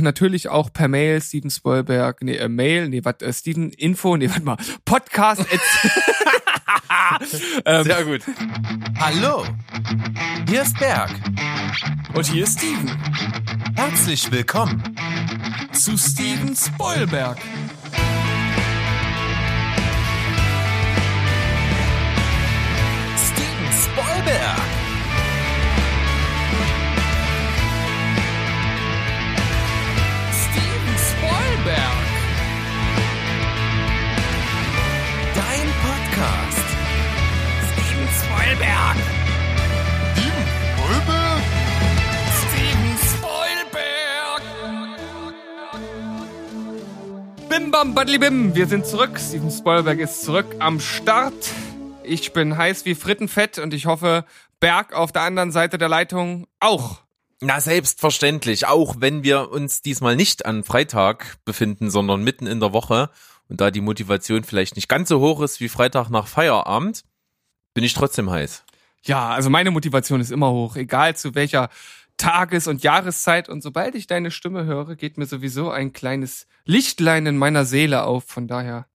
natürlich auch per Mail, Steven Spoilberg, nee, äh, Mail, nee, was, äh, Steven Info, nee, warte mal, Podcast. ähm, Sehr gut. Hallo, hier ist Berg. Und hier ist Steven. Herzlich willkommen zu Steven Spoilberg. Steven Spoilberg. Spoilberg. Steven Spoilberg. Steven Spoilberg. Bim bam badli bim, wir sind zurück. Steven Spoilberg ist zurück am Start. Ich bin heiß wie Frittenfett und ich hoffe, Berg auf der anderen Seite der Leitung auch. Na, selbstverständlich. Auch wenn wir uns diesmal nicht an Freitag befinden, sondern mitten in der Woche und da die Motivation vielleicht nicht ganz so hoch ist wie Freitag nach Feierabend, bin ich trotzdem heiß. Ja, also meine Motivation ist immer hoch, egal zu welcher Tages- und Jahreszeit. Und sobald ich deine Stimme höre, geht mir sowieso ein kleines Lichtlein in meiner Seele auf. Von daher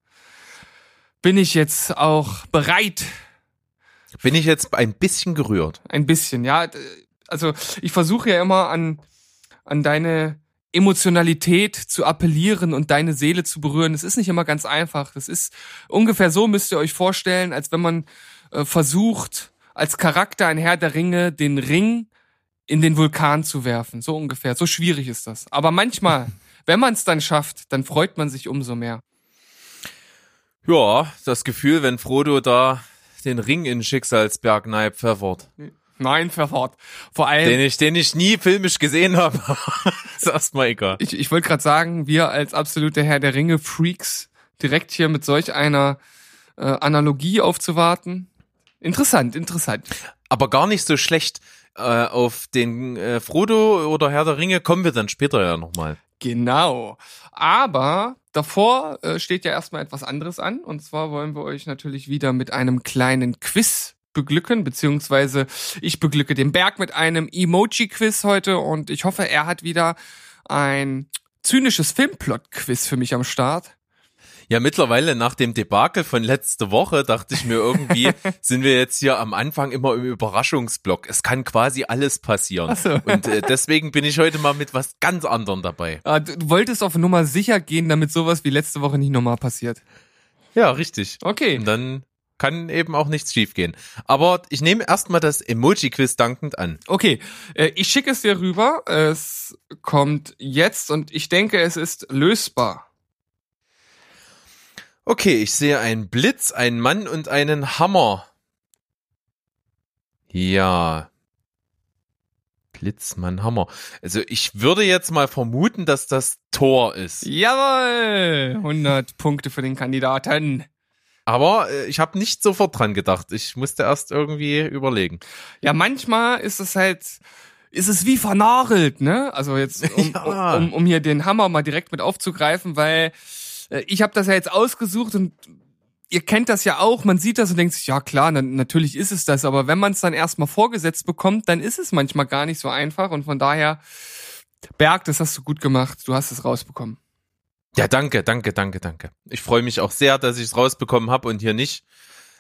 bin ich jetzt auch bereit. Bin ich jetzt ein bisschen gerührt. Ein bisschen, ja. Also ich versuche ja immer an, an deine Emotionalität zu appellieren und deine Seele zu berühren. Es ist nicht immer ganz einfach. Das ist ungefähr so, müsst ihr euch vorstellen, als wenn man äh, versucht, als Charakter ein Herr der Ringe den Ring in den Vulkan zu werfen. So ungefähr. So schwierig ist das. Aber manchmal, wenn man es dann schafft, dann freut man sich umso mehr. Ja, das Gefühl, wenn Frodo da den Ring in Schicksalsberg nahe pfeffert. Nein, pfeffert. Vor allem. Den ich, den ich nie filmisch gesehen habe. ist erstmal egal. Ich, ich wollte gerade sagen, wir als absolute Herr der Ringe-Freaks direkt hier mit solch einer äh, Analogie aufzuwarten. Interessant, interessant. Aber gar nicht so schlecht. Äh, auf den äh, Frodo oder Herr der Ringe kommen wir dann später ja nochmal. Genau. Aber davor äh, steht ja erstmal etwas anderes an. Und zwar wollen wir euch natürlich wieder mit einem kleinen Quiz beglücken, beziehungsweise ich beglücke den Berg mit einem Emoji-Quiz heute und ich hoffe, er hat wieder ein zynisches Filmplot-Quiz für mich am Start. Ja, mittlerweile nach dem Debakel von letzte Woche dachte ich mir irgendwie, sind wir jetzt hier am Anfang immer im Überraschungsblock. Es kann quasi alles passieren. So. Und äh, deswegen bin ich heute mal mit was ganz anderem dabei. Ah, du, du wolltest auf Nummer sicher gehen, damit sowas wie letzte Woche nicht nochmal passiert. Ja, richtig. Okay. Und dann kann eben auch nichts schiefgehen. Aber ich nehme erstmal das Emoji-Quiz dankend an. Okay, äh, ich schicke es dir rüber. Es kommt jetzt und ich denke, es ist lösbar. Okay, ich sehe einen Blitz, einen Mann und einen Hammer. Ja. Blitz, Mann, Hammer. Also ich würde jetzt mal vermuten, dass das Tor ist. Jawohl! 100 Punkte für den Kandidaten. Aber äh, ich habe nicht sofort dran gedacht. Ich musste erst irgendwie überlegen. Ja, manchmal ist es halt, ist es wie vernagelt, ne? Also jetzt, um, ja. um, um hier den Hammer mal direkt mit aufzugreifen, weil ich habe das ja jetzt ausgesucht und ihr kennt das ja auch, man sieht das und denkt sich, ja klar, na, natürlich ist es das, aber wenn man es dann erstmal vorgesetzt bekommt, dann ist es manchmal gar nicht so einfach und von daher, Berg, das hast du gut gemacht, du hast es rausbekommen. Ja, danke, danke, danke, danke. Ich freue mich auch sehr, dass ich es rausbekommen habe und hier nicht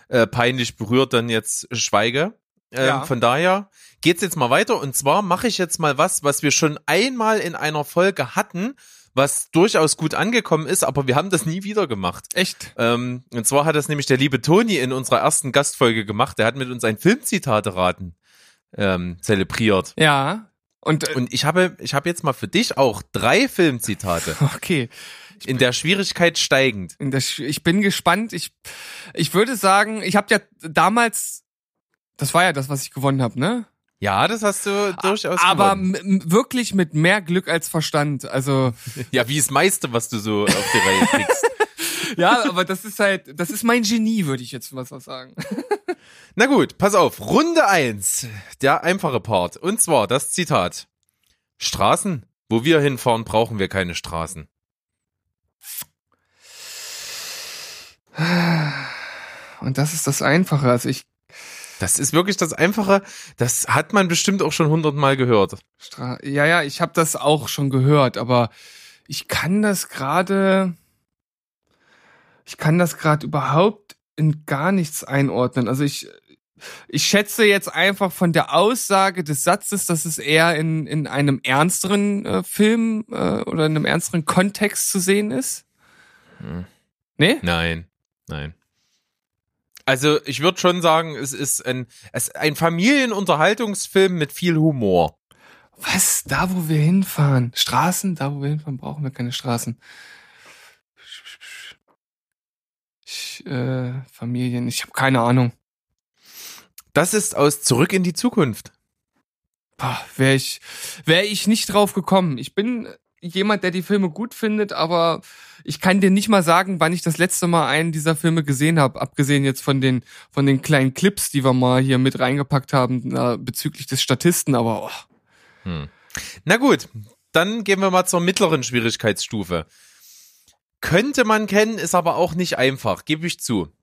äh, peinlich berührt dann jetzt schweige. Ähm, ja. Von daher geht's jetzt mal weiter und zwar mache ich jetzt mal was, was wir schon einmal in einer Folge hatten, was durchaus gut angekommen ist, aber wir haben das nie wieder gemacht. Echt? Ähm, und zwar hat das nämlich der liebe Toni in unserer ersten Gastfolge gemacht. Der hat mit uns ein Filmzitate-Raten ähm, zelebriert. Ja. Und, äh, und ich habe, ich habe jetzt mal für dich auch drei Filmzitate. Okay. Ich in der Schwierigkeit steigend. In der, ich bin gespannt. Ich, ich würde sagen, ich habe ja damals, das war ja das, was ich gewonnen habe, ne? Ja, das hast du durchaus Aber wirklich mit mehr Glück als Verstand. Also ja, wie das meiste, was du so auf die Reihe kriegst. ja, aber das ist halt, das ist mein Genie, würde ich jetzt mal so sagen. Na gut, pass auf. Runde eins, der einfache Part. Und zwar das Zitat. Straßen, wo wir hinfahren, brauchen wir keine Straßen. Und das ist das Einfache. Also ich Das ist wirklich das Einfache. Das hat man bestimmt auch schon hundertmal gehört. Stra ja, ja, ich habe das auch schon gehört, aber ich kann das gerade, ich kann das gerade überhaupt in gar nichts einordnen. Also ich, ich schätze jetzt einfach von der Aussage des Satzes, dass es eher in, in einem ernsteren äh, Film äh, oder in einem ernsteren Kontext zu sehen ist. Hm. Nee? Nein, nein. Also ich würde schon sagen, es ist ein, es ist ein Familienunterhaltungsfilm mit viel Humor. Was? Da, wo wir hinfahren? Straßen? Da, wo wir hinfahren, brauchen wir keine Straßen. Ich, äh, Familien, ich habe keine Ahnung. Das ist aus Zurück in die Zukunft. Wäre ich, wär ich nicht drauf gekommen. Ich bin jemand, der die Filme gut findet, aber ich kann dir nicht mal sagen, wann ich das letzte Mal einen dieser Filme gesehen habe, abgesehen jetzt von den von den kleinen Clips, die wir mal hier mit reingepackt haben na, bezüglich des Statisten, aber oh. hm. Na gut, dann gehen wir mal zur mittleren Schwierigkeitsstufe. Könnte man kennen, ist aber auch nicht einfach, gebe ich zu.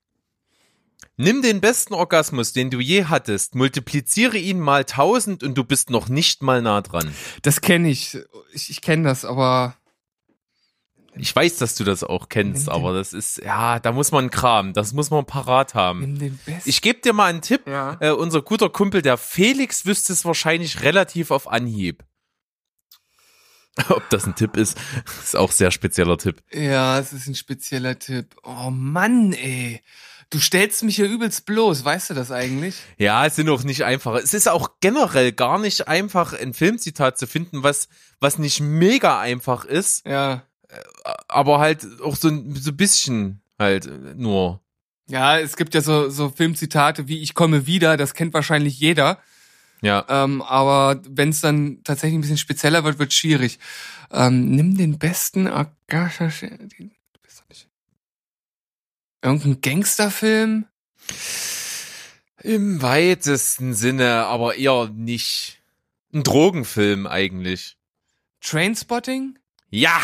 Nimm den besten Orgasmus, den du je hattest, multipliziere ihn mal tausend und du bist noch nicht mal nah dran. Das kenne ich. Ich, ich kenne das, aber. Ich weiß, dass du das auch kennst, aber das ist, ja, da muss man Kram, das muss man parat haben. Nimm den besten. Ich gebe dir mal einen Tipp. Ja. Äh, unser guter Kumpel, der Felix, wüsste es wahrscheinlich relativ auf Anhieb. Ob das ein Tipp ist, ist auch sehr spezieller Tipp. Ja, es ist ein spezieller Tipp. Oh Mann, ey. Du stellst mich hier übelst bloß, weißt du das eigentlich? Ja, es sind auch nicht einfach. Es ist auch generell gar nicht einfach, ein Filmzitat zu finden, was, was nicht mega einfach ist, Ja. aber halt auch so, ein- so ein bisschen halt nur. Ja, es gibt ja so, so Filmzitate wie Ich komme wieder, das kennt wahrscheinlich jeder. Ja. Ähm, aber wenn es dann tatsächlich ein bisschen spezieller wird, wird schwierig. Ähm, nimm den besten Agasha. den- du bist doch nicht- Irgendein Gangsterfilm? Im weitesten Sinne, aber eher nicht. Ein Drogenfilm eigentlich. Trainspotting? Ja!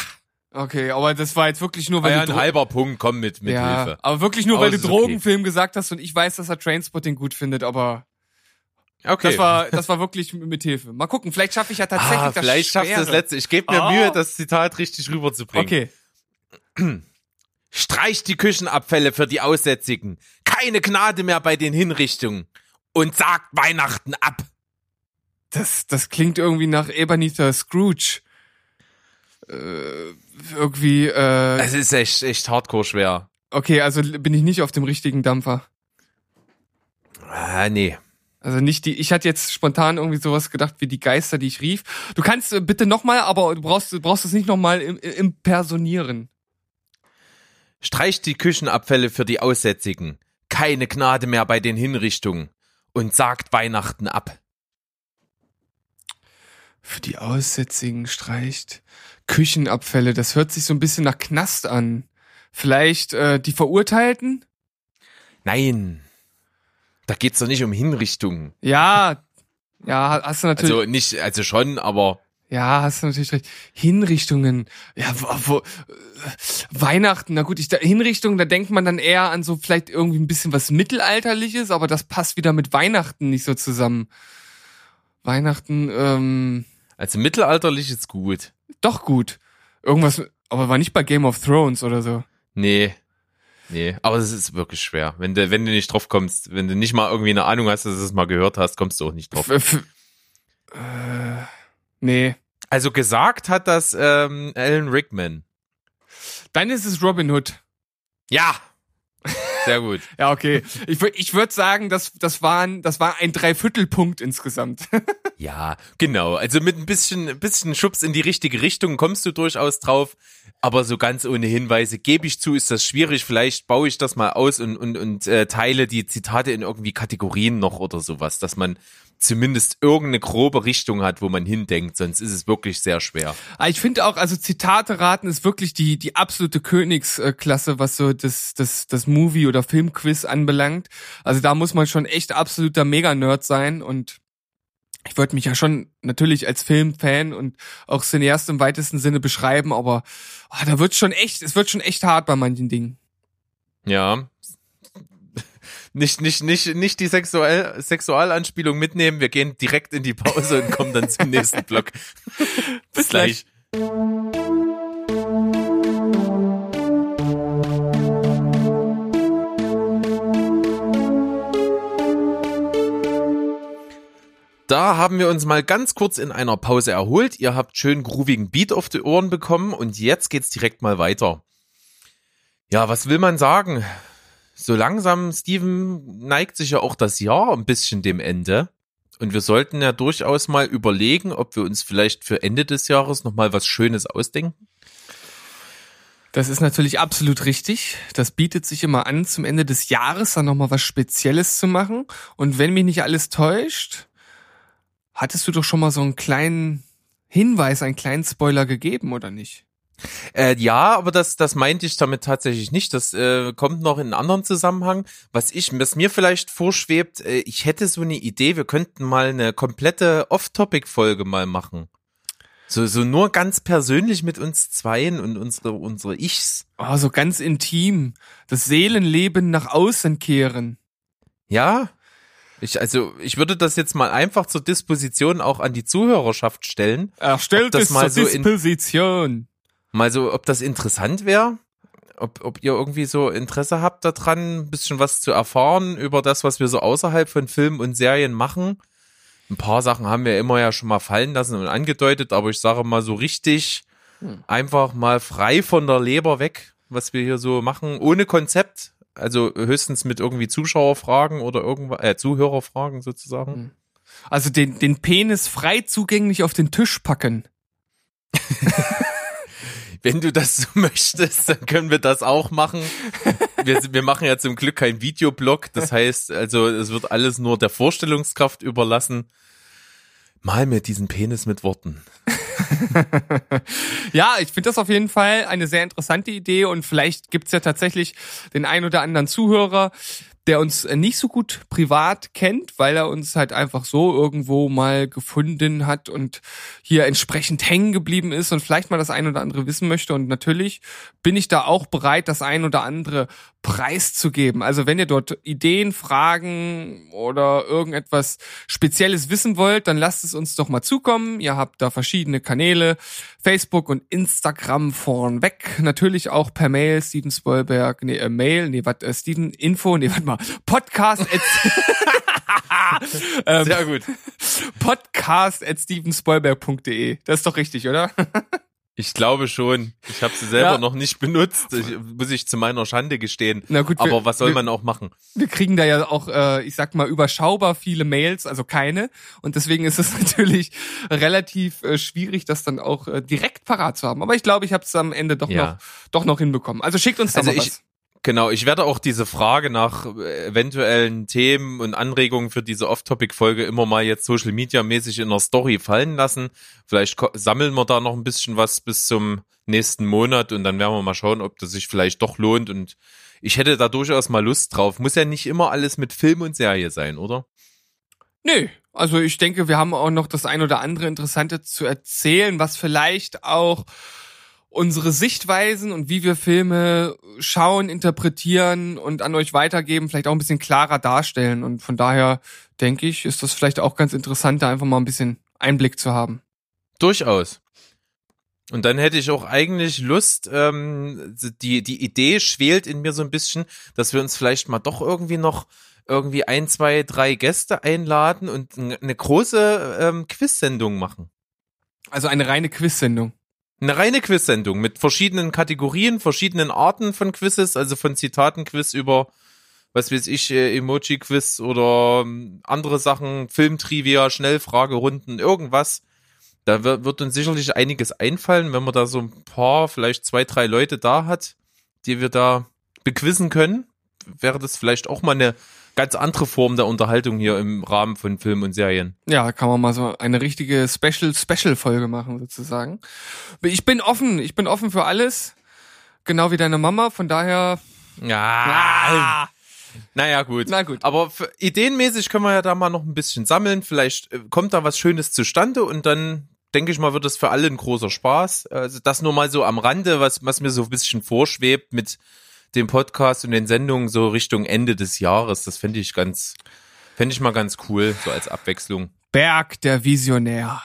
Okay, aber das war jetzt wirklich nur, weil Ja, du ein halber Punkt, komm mit, mit ja, Hilfe. aber wirklich nur, Aber weil du ist okay. Drogenfilm gesagt hast und ich weiß, dass er Trainspotting gut findet, aber Okay. das war, das war wirklich mit Hilfe. Mal gucken, vielleicht schaffe ich ja tatsächlich ah, das vielleicht schaffst du das letzte. Ich gebe mir Oh. Mühe, das Zitat richtig rüberzubringen. Okay. Streicht die Küchenabfälle für die Aussätzigen. Keine Gnade mehr bei den Hinrichtungen. Und sagt Weihnachten ab. Das, das klingt irgendwie nach Ebenezer Scrooge. Äh, irgendwie, äh, Es ist echt, echt hardcore schwer. okay, also bin ich nicht auf dem richtigen Dampfer. Ah, nee. Also nicht die, ich hatte jetzt spontan irgendwie sowas gedacht wie die Geister, die ich rief. Du kannst äh, bitte nochmal, aber du brauchst, du brauchst es nicht nochmal im, im impersonieren. Streicht die Küchenabfälle für die Aussätzigen. Keine Gnade mehr bei den Hinrichtungen. Und sagt Weihnachten ab. Für die Aussätzigen streicht Küchenabfälle. Das hört sich so ein bisschen nach Knast an. Vielleicht äh, die Verurteilten? Nein. Da geht's doch nicht um Hinrichtungen. Ja, ja, hast du natürlich. Also nicht, also schon, aber Ja, hast du natürlich recht. Hinrichtungen. Ja, wo, wo, Weihnachten, na gut, ich, da, Hinrichtungen, da denkt man dann eher an so vielleicht irgendwie ein bisschen was Mittelalterliches, aber das passt wieder mit Weihnachten nicht so zusammen. Weihnachten, ähm, also mittelalterlich ist gut. doch gut. Irgendwas, aber war nicht bei Game of Thrones oder so. Nee. Nee, aber es ist wirklich schwer. Wenn du, wenn du nicht drauf kommst, wenn du nicht mal irgendwie eine Ahnung hast, dass du es mal gehört hast, kommst du auch nicht drauf. F äh, nee. Also gesagt hat das ähm, Alan Rickman. Dann ist es Robin Hood. Ja. Sehr gut. Ja, okay. Ich, ich würde sagen, das, das, waren, das war ein Dreiviertelpunkt insgesamt. Ja, genau. Also mit ein bisschen, ein bisschen Schubs in die richtige Richtung kommst du durchaus drauf. Aber so ganz ohne Hinweise, gebe ich zu, ist das schwierig. Vielleicht baue ich das mal aus und, und, und äh, teile die Zitate in irgendwie Kategorien noch oder sowas, dass man zumindest irgendeine grobe Richtung hat, wo man hindenkt. Sonst ist es wirklich sehr schwer. Aber ich finde auch, also Zitate raten ist wirklich die, die absolute Königsklasse, was so das, das, das Movie- oder Filmquiz anbelangt. Also da muss man schon echt absoluter Mega-Nerd sein und ich würde mich ja schon natürlich als Filmfan und auch Cineast im weitesten Sinne beschreiben, aber ah, da wird schon echt, es wird schon echt hart bei manchen Dingen. Ja. Nicht, nicht, nicht, nicht die Sexual Sexualanspielung mitnehmen. Wir gehen direkt in die Pause und kommen dann zum nächsten Block. Bis gleich. Da haben wir uns mal ganz kurz in einer Pause erholt. Ihr habt schön groovigen Beat auf die Ohren bekommen und jetzt geht's direkt mal weiter. Ja, was will man sagen? So langsam, Steven, neigt sich ja auch das Jahr ein bisschen dem Ende. Und wir sollten ja durchaus mal überlegen, ob wir uns vielleicht für Ende des Jahres nochmal was Schönes ausdenken. Das ist natürlich absolut richtig. Das bietet sich immer an, zum Ende des Jahres dann nochmal was Spezielles zu machen. Und wenn mich nicht alles täuscht, hattest du doch schon mal so einen kleinen Hinweis, einen kleinen Spoiler gegeben, oder nicht? Äh, ja, aber das, das meinte ich damit tatsächlich nicht. Das äh, kommt noch in einen anderen Zusammenhang. Was ich, was mir vielleicht vorschwebt, äh, ich hätte so eine Idee, wir könnten mal eine komplette Off-Topic-Folge mal machen. So, so nur ganz persönlich mit uns Zweien und unsere, unsere Ichs. Oh, so ganz intim. Das Seelenleben nach außen kehren. Ja, ich, also, ich würde das jetzt mal einfach zur Disposition auch an die Zuhörerschaft stellen. Er stellt das es mal zur so in- Disposition. Mal so, ob das interessant wäre. Ob, ob ihr irgendwie so Interesse habt daran, ein bisschen was zu erfahren über das, was wir so außerhalb von Filmen und Serien machen. Ein paar Sachen haben wir immer ja schon mal fallen lassen und angedeutet, aber ich sage mal so richtig, einfach mal frei von der Leber weg, was wir hier so machen, ohne Konzept. Also höchstens mit irgendwie Zuschauerfragen oder irgendwas, äh, Zuhörerfragen sozusagen. Also den, den Penis frei zugänglich auf den Tisch packen. Wenn du das so möchtest, dann können wir das auch machen. Wir, wir machen ja zum Glück kein Videoblog. Das heißt, also es wird alles nur der Vorstellungskraft überlassen. Mal mir diesen Penis mit Worten. Ja, ich finde das auf jeden Fall eine sehr interessante Idee und vielleicht gibt's ja tatsächlich den ein oder anderen Zuhörer, der uns äh, nicht so gut privat kennt, weil er uns halt einfach so irgendwo mal gefunden hat und hier entsprechend hängen geblieben ist und vielleicht mal das ein oder andere wissen möchte. Und natürlich bin ich da auch bereit, das ein oder andere preiszugeben. Also wenn ihr dort Ideen, Fragen oder irgendetwas Spezielles wissen wollt, dann lasst es uns doch mal zukommen. Ihr habt da verschiedene Kanäle, Facebook und Instagram vornweg. Natürlich auch per Mail, Steven Spoilberg, nee, äh, Mail, nee, was, äh, Steven Info, nee, warte mal, Podcast at, Sehr gut. Podcast at stevenspoilberg.de. Das ist doch richtig, oder? Ich glaube schon. Ich habe sie selber Ja. noch nicht benutzt. Ich, muss ich zu meiner Schande gestehen. Na gut, wir- Aber was soll wir- man auch machen? wir kriegen da ja auch, äh, ich sag mal, überschaubar viele Mails, also keine. Und deswegen ist es natürlich relativ äh, schwierig, das dann auch äh, direkt parat zu haben. Aber ich glaube, ich habe es am Ende doch Ja. noch, doch noch hinbekommen. Also schickt uns da Also mal ich- was. Genau, ich werde auch diese Frage nach eventuellen Themen und Anregungen für diese Off-Topic-Folge immer mal jetzt Social Media mäßig in der Story fallen lassen. Vielleicht sammeln wir da noch ein bisschen was bis zum nächsten Monat und dann werden wir mal schauen, ob das sich vielleicht doch lohnt und ich hätte da durchaus mal Lust drauf. Muss ja nicht immer alles mit Film und Serie sein, oder? Nö, also ich denke, wir haben auch noch das ein oder andere Interessante zu erzählen, was vielleicht auch unsere Sichtweisen und wie wir Filme schauen, interpretieren und an euch weitergeben, vielleicht auch ein bisschen klarer darstellen. Und von daher denke ich, ist das vielleicht auch ganz interessant, da einfach mal ein bisschen Einblick zu haben. Durchaus. Und dann hätte ich auch eigentlich Lust, ähm, die, die Idee schwelt in mir so ein bisschen, dass wir uns vielleicht mal doch irgendwie noch irgendwie ein, zwei, drei Gäste einladen und eine große ähm, Quiz-Sendung machen. Also eine reine Quiz-Sendung. Eine reine Quiz-Sendung mit verschiedenen Kategorien, verschiedenen Arten von Quizzes, also von Zitatenquiz über, was weiß ich, äh, Emoji-Quiz oder ähm, andere Sachen, Filmtrivia, Schnellfragerunden, irgendwas. Da wird, uns sicherlich einiges einfallen, wenn man da so ein paar, vielleicht zwei, drei Leute da hat, die wir da bequizzen können. Wäre das vielleicht auch mal eine ganz andere Form der Unterhaltung hier im Rahmen von Filmen und Serien. Ja, kann man mal so eine richtige Special-Special-Folge machen, sozusagen. Ich bin offen, ich bin offen für alles. Genau wie deine Mama, von daher. Ja. Naja, gut. Na gut. Aber für, ideenmäßig können wir ja da mal noch ein bisschen sammeln. Vielleicht äh, kommt da was Schönes zustande und dann denke ich mal, wird das für alle ein großer Spaß. Also das nur mal so am Rande, was, was mir so ein bisschen vorschwebt mit den Podcast und den Sendungen so Richtung Ende des Jahres. Das fände ich ganz, fände ich mal ganz cool, so als Abwechslung. Berg der Visionär.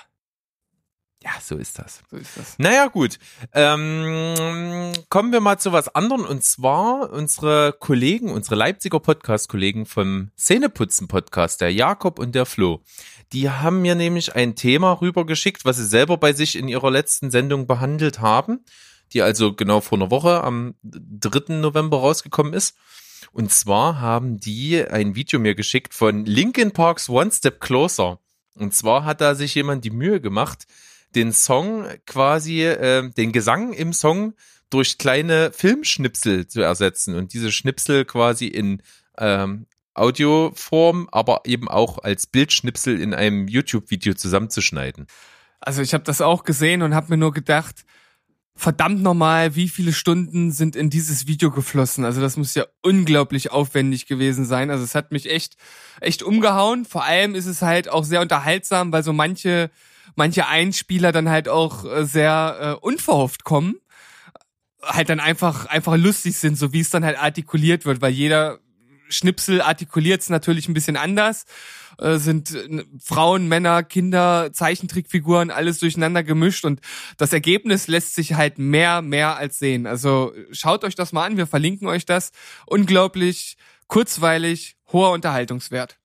Ja, so ist das. So ist das. Naja, gut. Ähm, kommen wir mal zu was anderem und zwar unsere Kollegen, unsere Leipziger Podcast-Kollegen vom Szeneputzen-Podcast, der Jakob und der Flo. Die haben mir nämlich ein Thema rübergeschickt, was sie selber bei sich in ihrer letzten Sendung behandelt haben, die also genau vor einer Woche am 3. November rausgekommen ist. Und zwar haben die ein Video mir geschickt von Linkin Parks One Step Closer. Und zwar hat da sich jemand die Mühe gemacht, den Song quasi, äh, den Gesang im Song durch kleine Filmschnipsel zu ersetzen und diese Schnipsel quasi in ähm, Audioform, aber eben auch als Bildschnipsel in einem YouTube-Video zusammenzuschneiden. Also ich habe das auch gesehen und habe mir nur gedacht, verdammt nochmal, wie viele Stunden sind in dieses Video geflossen? Also das muss ja unglaublich aufwendig gewesen sein. Also es hat mich echt, echt umgehauen. Vor allem ist es halt auch sehr unterhaltsam, weil so manche, manche Einspieler dann halt auch äh, sehr äh, unverhofft kommen. Halt dann einfach, einfach lustig sind, so wie es dann halt artikuliert wird, weil jeder Schnipsel artikuliert es natürlich ein bisschen anders. Äh, sind äh, Frauen, Männer, Kinder, Zeichentrickfiguren, alles durcheinander gemischt und das Ergebnis lässt sich halt mehr, mehr als sehen. Also schaut euch das mal an, wir verlinken euch das. Unglaublich kurzweilig, hoher Unterhaltungswert.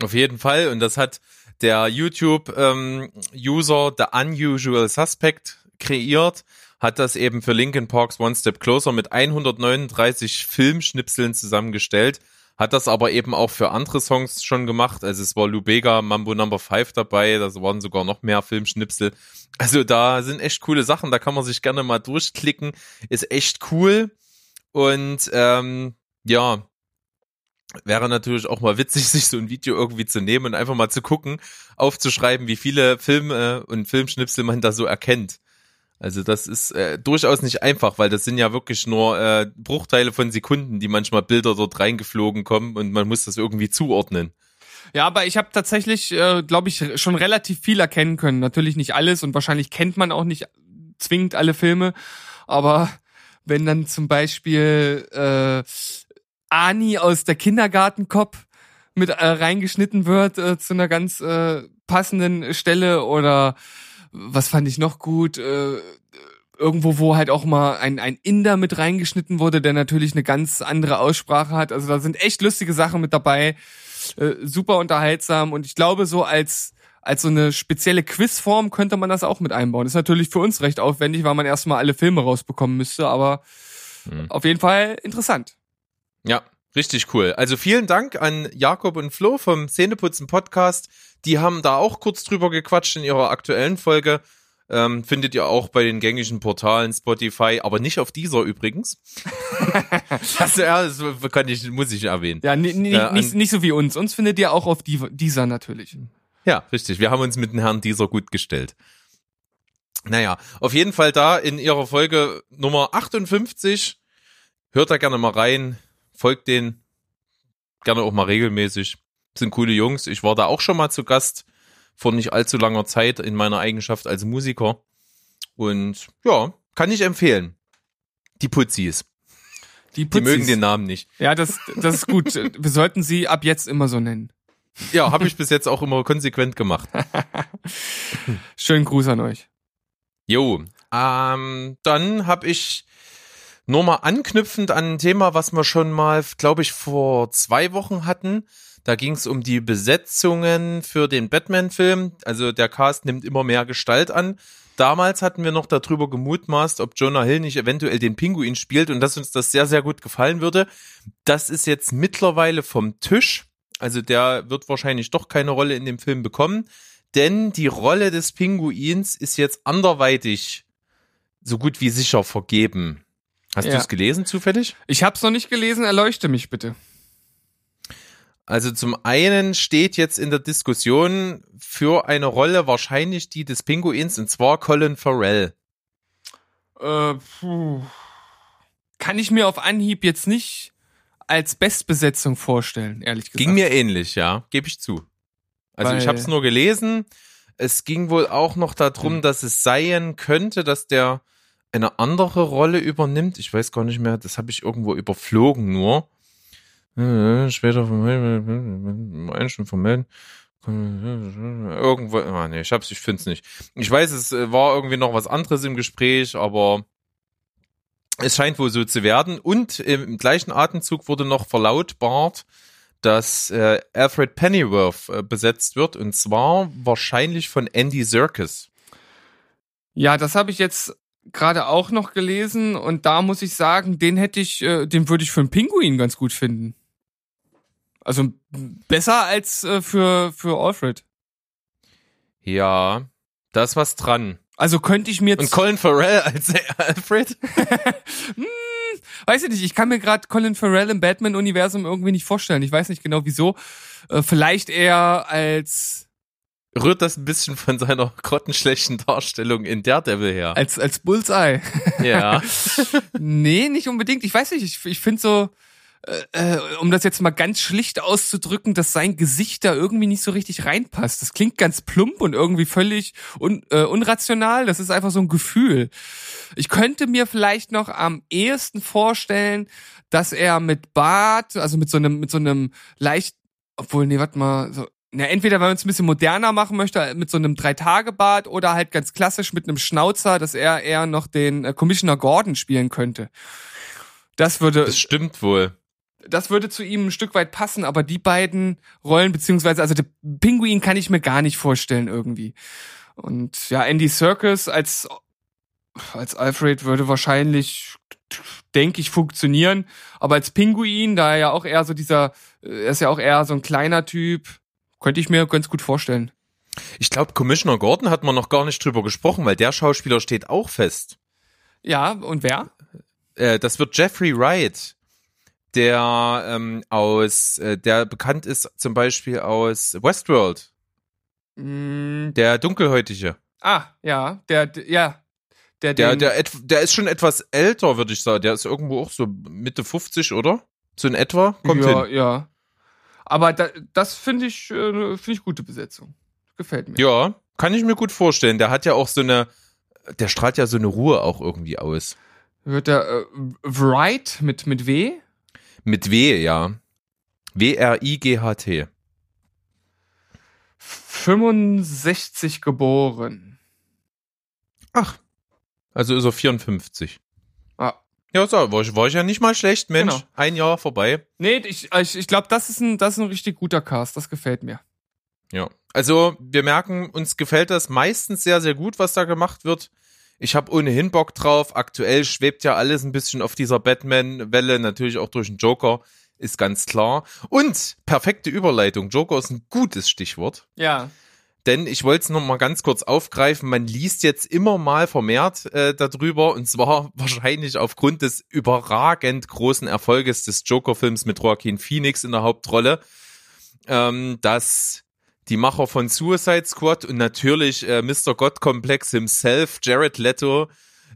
Auf jeden Fall und das hat der YouTube-User ähm, The Unusual Suspect kreiert, hat das eben für Linkin Parks One Step Closer mit 139 Filmschnipseln zusammengestellt hat das aber eben auch für andere Songs schon gemacht. Also es war Lubega, Mambo Number 5 dabei, da waren sogar noch mehr Filmschnipsel. Also da sind echt coole Sachen, da kann man sich gerne mal durchklicken. Ist echt cool. Und ähm, ja, wäre natürlich auch mal witzig, sich so ein Video irgendwie zu nehmen und einfach mal zu gucken, aufzuschreiben, wie viele Filme und Filmschnipsel man da so erkennt. Also das ist äh, durchaus nicht einfach, weil das sind ja wirklich nur äh, Bruchteile von Sekunden, die manchmal Bilder dort reingeflogen kommen und man muss das irgendwie zuordnen. Ja, aber ich habe tatsächlich, äh, glaube ich, schon relativ viel erkennen können. Natürlich nicht alles und wahrscheinlich kennt man auch nicht zwingend alle Filme. Aber wenn dann zum Beispiel äh, Ani aus der Kindergartenkopf mit äh, reingeschnitten wird äh, zu einer ganz äh, passenden Stelle oder was fand ich noch gut? Äh, irgendwo, wo halt auch mal ein, ein Inder mit reingeschnitten wurde, der natürlich eine ganz andere Aussprache hat. Also da sind echt lustige Sachen mit dabei. Äh, super unterhaltsam und ich glaube, so als als so eine spezielle Quizform könnte man das auch mit einbauen. ist natürlich für uns recht aufwendig, weil man erstmal alle Filme rausbekommen müsste, aber mhm. auf jeden Fall interessant. Ja, richtig cool. Also vielen Dank an Jakob und Flo vom Szeneputzen Podcast. Die haben da auch kurz drüber gequatscht in ihrer aktuellen Folge. Ähm, findet ihr auch bei den gängigen Portalen Spotify, aber nicht auf dieser übrigens. das, ja, das kann ich, muss ich erwähnen. Ja, nicht, äh, nicht, nicht so wie uns. Uns findet ihr auch auf dieser natürlich. Ja, richtig. Wir haben uns mit dem Herrn dieser gut gestellt. Naja, auf jeden Fall da in ihrer Folge Nummer 58. Hört da gerne mal rein, folgt den gerne auch mal regelmäßig sind coole Jungs. Ich war da auch schon mal zu Gast vor nicht allzu langer Zeit in meiner Eigenschaft als Musiker. Und ja, kann ich empfehlen. Die Putzis. Die, Putzis. Die mögen den Namen nicht. Ja, das, das ist gut. Wir sollten sie ab jetzt immer so nennen. Ja, habe ich bis jetzt auch immer konsequent gemacht. Schönen Gruß an euch. Jo, ähm, dann habe ich nur mal anknüpfend an ein Thema, was wir schon mal, glaube ich, vor zwei Wochen hatten. Da ging es um die Besetzungen für den Batman-Film. Also der Cast nimmt immer mehr Gestalt an. Damals hatten wir noch darüber gemutmaßt, ob Jonah Hill nicht eventuell den Pinguin spielt und dass uns das sehr, sehr gut gefallen würde. Das ist jetzt mittlerweile vom Tisch. Also der wird wahrscheinlich doch keine Rolle in dem Film bekommen, denn die Rolle des Pinguins ist jetzt anderweitig so gut wie sicher vergeben. Hast ja. du es gelesen zufällig? Ich habe es noch nicht gelesen, erleuchte mich bitte. Also zum einen steht jetzt in der Diskussion für eine Rolle wahrscheinlich die des Pinguins und zwar Colin Farrell. Äh, puh. Kann ich mir auf Anhieb jetzt nicht als Bestbesetzung vorstellen, ehrlich gesagt. Ging mir ähnlich, ja, gebe ich zu. Also Weil ich habe es nur gelesen. Es ging wohl auch noch darum, hm. dass es sein könnte, dass der eine andere Rolle übernimmt. Ich weiß gar nicht mehr, das habe ich irgendwo überflogen nur. Äh, Später vermelden, Einstellung vermelden. Irgendwo, ah, nee, ich hab's, ich find's nicht. Ich weiß, es äh, war irgendwie noch was anderes im Gespräch, aber es scheint wohl so zu werden. Und im gleichen Atemzug wurde noch verlautbart, dass äh, Alfred Pennyworth äh, besetzt wird und zwar wahrscheinlich von Andy Serkis. Ja, das habe ich jetzt gerade auch noch gelesen und da muss ich sagen, den hätte ich, äh, den würde ich für einen Pinguin ganz gut finden. Also besser als äh, für für Alfred. Ja, da ist was dran. Also könnte ich mir Und Colin Farrell als Alfred? hm, weiß ich nicht, ich kann mir gerade Colin Farrell im Batman-Universum irgendwie nicht vorstellen. Ich weiß nicht genau wieso. Äh, vielleicht eher als Rührt das ein bisschen von seiner grottenschlechten Darstellung in Daredevil her? als als Bullseye. Ja. nee, nicht unbedingt. Ich weiß nicht, ich, ich finde so, äh, äh, um das jetzt mal ganz schlicht auszudrücken, dass sein Gesicht da irgendwie nicht so richtig reinpasst. Das klingt ganz plump und irgendwie völlig un, äh, unrational. Das ist einfach so ein Gefühl. Ich könnte mir vielleicht noch am ehesten vorstellen, dass er mit Bart, also mit so einem, mit so einem leicht, obwohl, nee, warte mal, so, na, entweder wenn man es ein bisschen moderner machen möchte, mit so einem Drei-Tage-Bart oder halt ganz klassisch mit einem Schnauzer, dass er eher noch den äh, Commissioner Gordon spielen könnte. Das würde, Das stimmt wohl. das würde zu ihm ein Stück weit passen, aber die beiden Rollen, beziehungsweise, also der Pinguin kann ich mir gar nicht vorstellen irgendwie. Und ja, Andy Serkis als, als Alfred würde wahrscheinlich, denke ich, funktionieren. Aber als Pinguin, da er ja auch eher so dieser, er ist ja auch eher so ein kleiner Typ, könnte ich mir ganz gut vorstellen. Ich glaube, Commissioner Gordon hat man noch gar nicht drüber gesprochen, weil der Schauspieler steht auch fest. Ja, und wer? Äh, das wird Jeffrey Wright, der ähm, aus, äh, der bekannt ist zum Beispiel aus Westworld, Mm, der Dunkelhäutige. ah, ja, der, ja, der, Der, der, der ist schon etwas älter, würde ich sagen. Der ist irgendwo auch so Mitte 50, oder? So in etwa? Kommt ja, hin. ja. Aber da, das finde ich, äh, finde ich gute Besetzung. Gefällt mir. Ja, kann ich mir gut vorstellen. Der hat ja auch so eine, der strahlt ja so eine Ruhe auch irgendwie aus. Wird der äh, Wright mit, mit W? Mit W, ja. W-R-I-G-H-T. 65 geboren. Ach. Also ist er 54. Ja, so, war ich, war ich ja nicht mal schlecht, Mensch. Genau. Ein Jahr vorbei. Nee, ich, ich, ich glaube, das, ist ein das ist ein richtig guter Cast. Das gefällt mir. Ja. Also, wir merken, uns gefällt das meistens sehr, sehr gut, was da gemacht wird. Ich habe ohnehin Bock drauf. Aktuell schwebt ja alles ein bisschen auf dieser Batman-Welle, natürlich auch durch den Joker, ist ganz klar. Und perfekte Überleitung. Joker ist ein gutes Stichwort. Ja. Denn ich wollte es noch mal ganz kurz aufgreifen. Man liest jetzt immer mal vermehrt äh, darüber und zwar wahrscheinlich aufgrund des überragend großen Erfolges des Joker-Films mit Joaquin Phoenix in der Hauptrolle, ähm, dass die Macher von Suicide Squad und natürlich äh, Mr. God-Komplex himself, Jared Leto,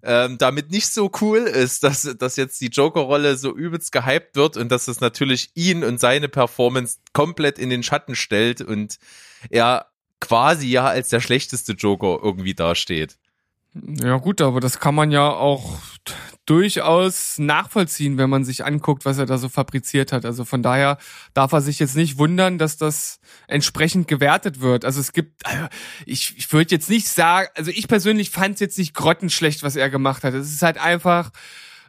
ähm, damit nicht so cool ist, dass, dass jetzt die Joker-Rolle so übelst gehypt wird und dass es natürlich ihn und seine Performance komplett in den Schatten stellt und er quasi ja als der schlechteste Joker irgendwie dasteht. Ja gut, aber das kann man ja auch durchaus nachvollziehen, wenn man sich anguckt, was er da so fabriziert hat. Also von daher darf er sich jetzt nicht wundern, dass das entsprechend gewertet wird. Also es gibt, also ich, ich würde jetzt nicht sagen, also ich persönlich fand es jetzt nicht grottenschlecht, was er gemacht hat. Es ist halt einfach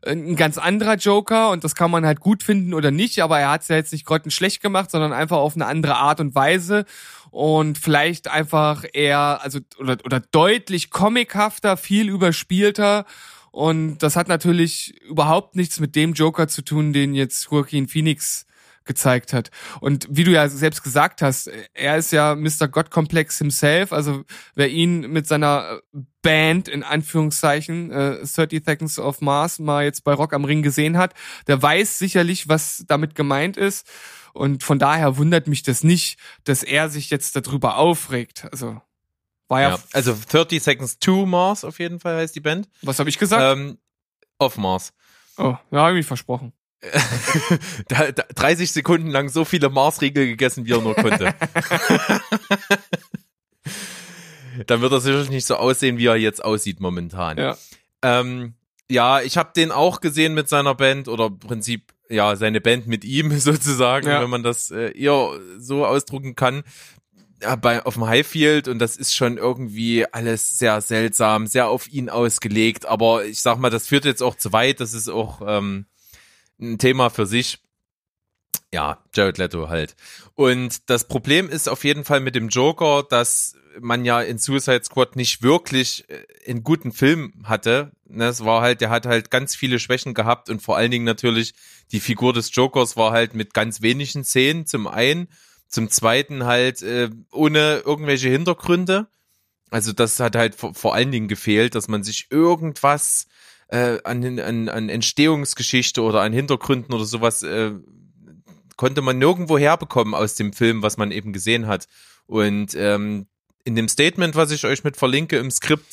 ein ganz anderer Joker und das kann man halt gut finden oder nicht, aber er hat es ja jetzt nicht grottenschlecht gemacht, sondern einfach auf eine andere Art und Weise und vielleicht einfach eher, also oder, oder deutlich comichafter, viel überspielter und das hat natürlich überhaupt nichts mit dem Joker zu tun, den jetzt Joaquin Phoenix gezeigt hat. Und wie du ja selbst gesagt hast, er ist ja Mr. God-Komplex himself, also wer ihn mit seiner Band in Anführungszeichen äh, 30 Seconds of Mars mal jetzt bei Rock am Ring gesehen hat, der weiß sicherlich, was damit gemeint ist. Und von daher wundert mich das nicht, dass er sich jetzt darüber aufregt. Also war ja, Ja, also 30 Seconds to Mars auf jeden Fall heißt die Band. was habe ich gesagt? Ähm, auf Mars. oh, ja, habe ich mich versprochen. da, da, 30 Sekunden lang so viele Mars-Riegel gegessen, wie er nur konnte. Dann wird er sicherlich nicht so aussehen, wie er jetzt aussieht momentan. Ja. Ähm, ja, ich habe den auch gesehen mit seiner Band oder im Prinzip ja seine Band mit ihm sozusagen, ja. wenn man das äh, eher so ausdrucken kann. Ja, bei auf dem Highfield und das ist schon irgendwie alles sehr seltsam, sehr auf ihn ausgelegt. Aber ich sag mal, das führt jetzt auch zu weit. Das ist auch ähm, ein Thema für sich. Ja, Jared Leto halt. Und das Problem ist auf jeden Fall mit dem Joker, dass man ja in Suicide Squad nicht wirklich äh, einen guten Film hatte. Ne, es war halt, der hat halt ganz viele Schwächen gehabt und vor allen Dingen natürlich die Figur des Jokers war halt mit ganz wenigen Szenen zum einen, zum zweiten halt äh, ohne irgendwelche Hintergründe. Also das hat halt vor, vor allen Dingen gefehlt, dass man sich irgendwas äh, an, an, an Entstehungsgeschichte oder an Hintergründen oder sowas äh, konnte man nirgendwo herbekommen aus dem Film, was man eben gesehen hat. Und ähm, in dem Statement, was ich euch mit verlinke im Skript,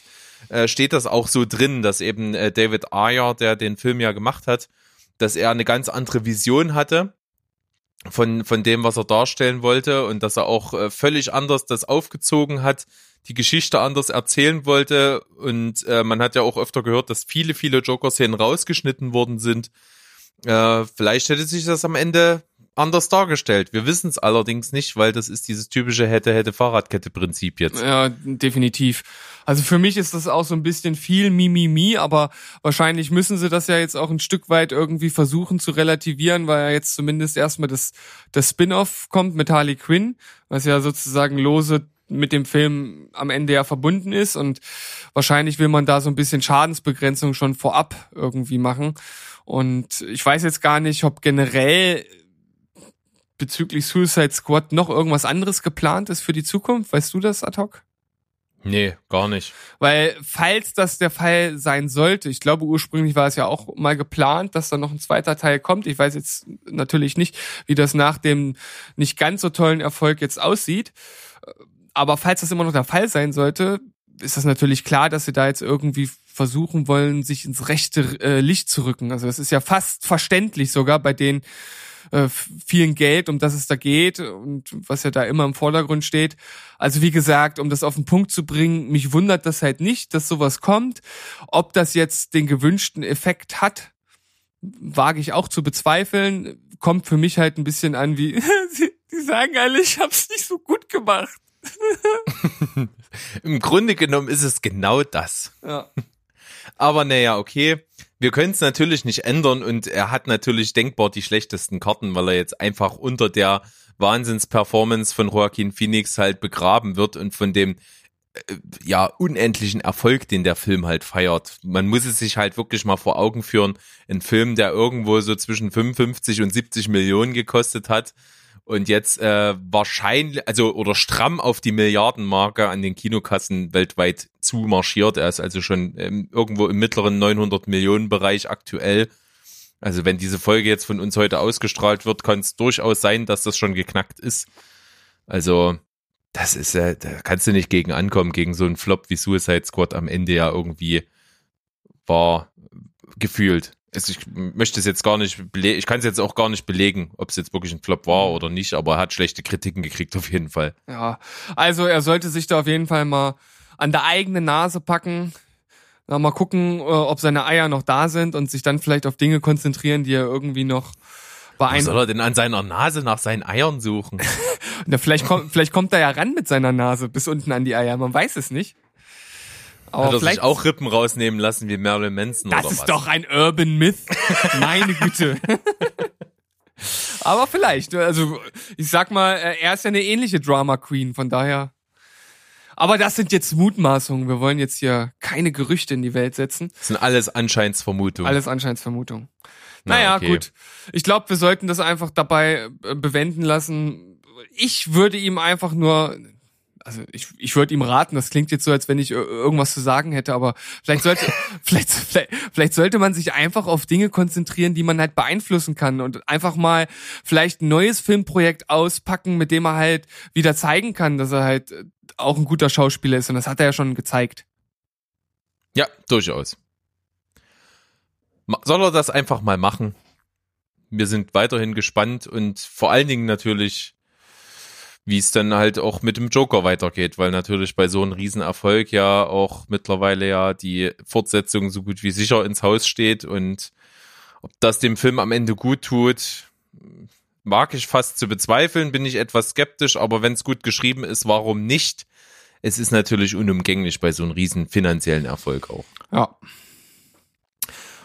äh, steht das auch so drin, dass eben äh, David Ayer, der den Film ja gemacht hat, dass er eine ganz andere Vision hatte von, von dem, was er darstellen wollte und dass er auch äh, völlig anders das aufgezogen hat, die Geschichte anders erzählen wollte und äh, man hat ja auch öfter gehört, dass viele, viele Joker-Szenen rausgeschnitten worden sind. Äh, vielleicht hätte sich das am Ende anders dargestellt. Wir wissen es allerdings nicht, weil das ist dieses typische hätte hätte Fahrradkette Prinzip jetzt. Ja, definitiv. Also für mich ist das auch so ein bisschen viel Mimimi, aber wahrscheinlich müssen sie das ja jetzt auch ein Stück weit irgendwie versuchen zu relativieren, weil ja jetzt zumindest erstmal das das Spin-off kommt mit Harley Quinn, was ja sozusagen lose mit dem Film am Ende ja verbunden ist und wahrscheinlich will man da so ein bisschen Schadensbegrenzung schon vorab irgendwie machen. Und ich weiß jetzt gar nicht, ob generell bezüglich Suicide Squad noch irgendwas anderes geplant ist für die Zukunft? Weißt du das ad hoc? Nee, gar nicht. Weil, falls das der Fall sein sollte, ich glaube, ursprünglich war es ja auch mal geplant, dass da noch ein zweiter Teil kommt. Ich weiß jetzt natürlich nicht, wie das nach dem nicht ganz so tollen Erfolg jetzt aussieht. Aber falls das immer noch der Fall sein sollte, ist das natürlich klar, dass sie da jetzt irgendwie versuchen wollen, sich ins rechte äh, Licht zu rücken. Also das ist ja fast verständlich sogar bei den äh, vielen Geld, um das es da geht und was ja da immer im Vordergrund steht. Also wie gesagt, um das auf den Punkt zu bringen, mich wundert das halt nicht, dass sowas kommt. Ob das jetzt den gewünschten Effekt hat, wage ich auch zu bezweifeln. Kommt für mich halt ein bisschen an wie, die sagen alle, ich hab's nicht so gut gemacht. Im Grunde genommen ist es genau das. Ja. Aber naja, okay wir können es natürlich nicht ändern und er hat natürlich denkbar die schlechtesten Karten, weil er jetzt einfach unter der Wahnsinnsperformance von Joaquin Phoenix halt begraben wird und von dem äh, ja unendlichen Erfolg, den der Film halt feiert. Man muss es sich halt wirklich mal vor Augen führen. Ein Film, der irgendwo so zwischen 55 und 70 Millionen gekostet hat und jetzt äh, wahrscheinlich, also oder stramm auf die Milliardenmarke an den Kinokassen weltweit zumarschiert. Er ist also schon ähm, irgendwo im mittleren 900 Millionen Bereich aktuell. Also wenn diese Folge jetzt von uns heute ausgestrahlt wird, kann es durchaus sein, dass das schon geknackt ist. Also das ist, äh, da kannst du nicht gegen ankommen, gegen so einen Flop wie Suicide Squad am Ende ja irgendwie war gefühlt also ich möchte es jetzt gar nicht, ich kann es jetzt auch gar nicht belegen, ob es jetzt wirklich ein Flop war oder nicht, aber er hat schlechte Kritiken gekriegt auf jeden Fall. Ja, also er sollte sich da auf jeden Fall mal an der eigenen Nase packen, mal gucken, äh, ob seine Eier noch da sind und sich dann vielleicht auf Dinge konzentrieren, die er irgendwie noch beeindruckt. Soll er denn an seiner Nase nach seinen Eiern suchen? Na, vielleicht kommt, vielleicht kommt er ja ran mit seiner Nase bis unten an die Eier, man weiß es nicht. Aber Hat er sich auch Rippen rausnehmen lassen wie Marilyn Manson das oder ist was? doch ein Urban Myth. Meine Güte. Aber vielleicht, also ich sag mal, äh, er ist ja eine ähnliche Drama Queen, von daher. Aber das sind jetzt Mutmaßungen. Wir wollen jetzt hier keine Gerüchte in die Welt setzen. Das sind alles Anscheinsvermutungen. Alles Anscheinsvermutungen. Naja, Na, okay. gut. Ich glaube, wir sollten das einfach dabei äh, bewenden lassen. Ich würde ihm einfach nur also ich, ich würde ihm raten, das klingt jetzt so, als wenn ich irgendwas zu sagen hätte, aber vielleicht sollte, vielleicht, vielleicht, vielleicht sollte man sich einfach auf Dinge konzentrieren, die man halt beeinflussen kann und einfach mal vielleicht ein neues Filmprojekt auspacken, mit dem er halt wieder zeigen kann, dass er halt auch ein guter Schauspieler ist und das hat er ja schon gezeigt. Ja, durchaus. Soll er das einfach mal machen? Wir sind weiterhin gespannt und vor allen Dingen natürlich wie es dann halt auch mit dem Joker weitergeht, weil natürlich bei so einem Riesenerfolg ja auch mittlerweile ja die Fortsetzung so gut wie sicher ins Haus steht und ob das dem Film am Ende gut tut, mag ich fast zu bezweifeln, bin ich etwas skeptisch, aber wenn es gut geschrieben ist, warum nicht? Es ist natürlich unumgänglich bei so einem riesen finanziellen Erfolg auch. Ja.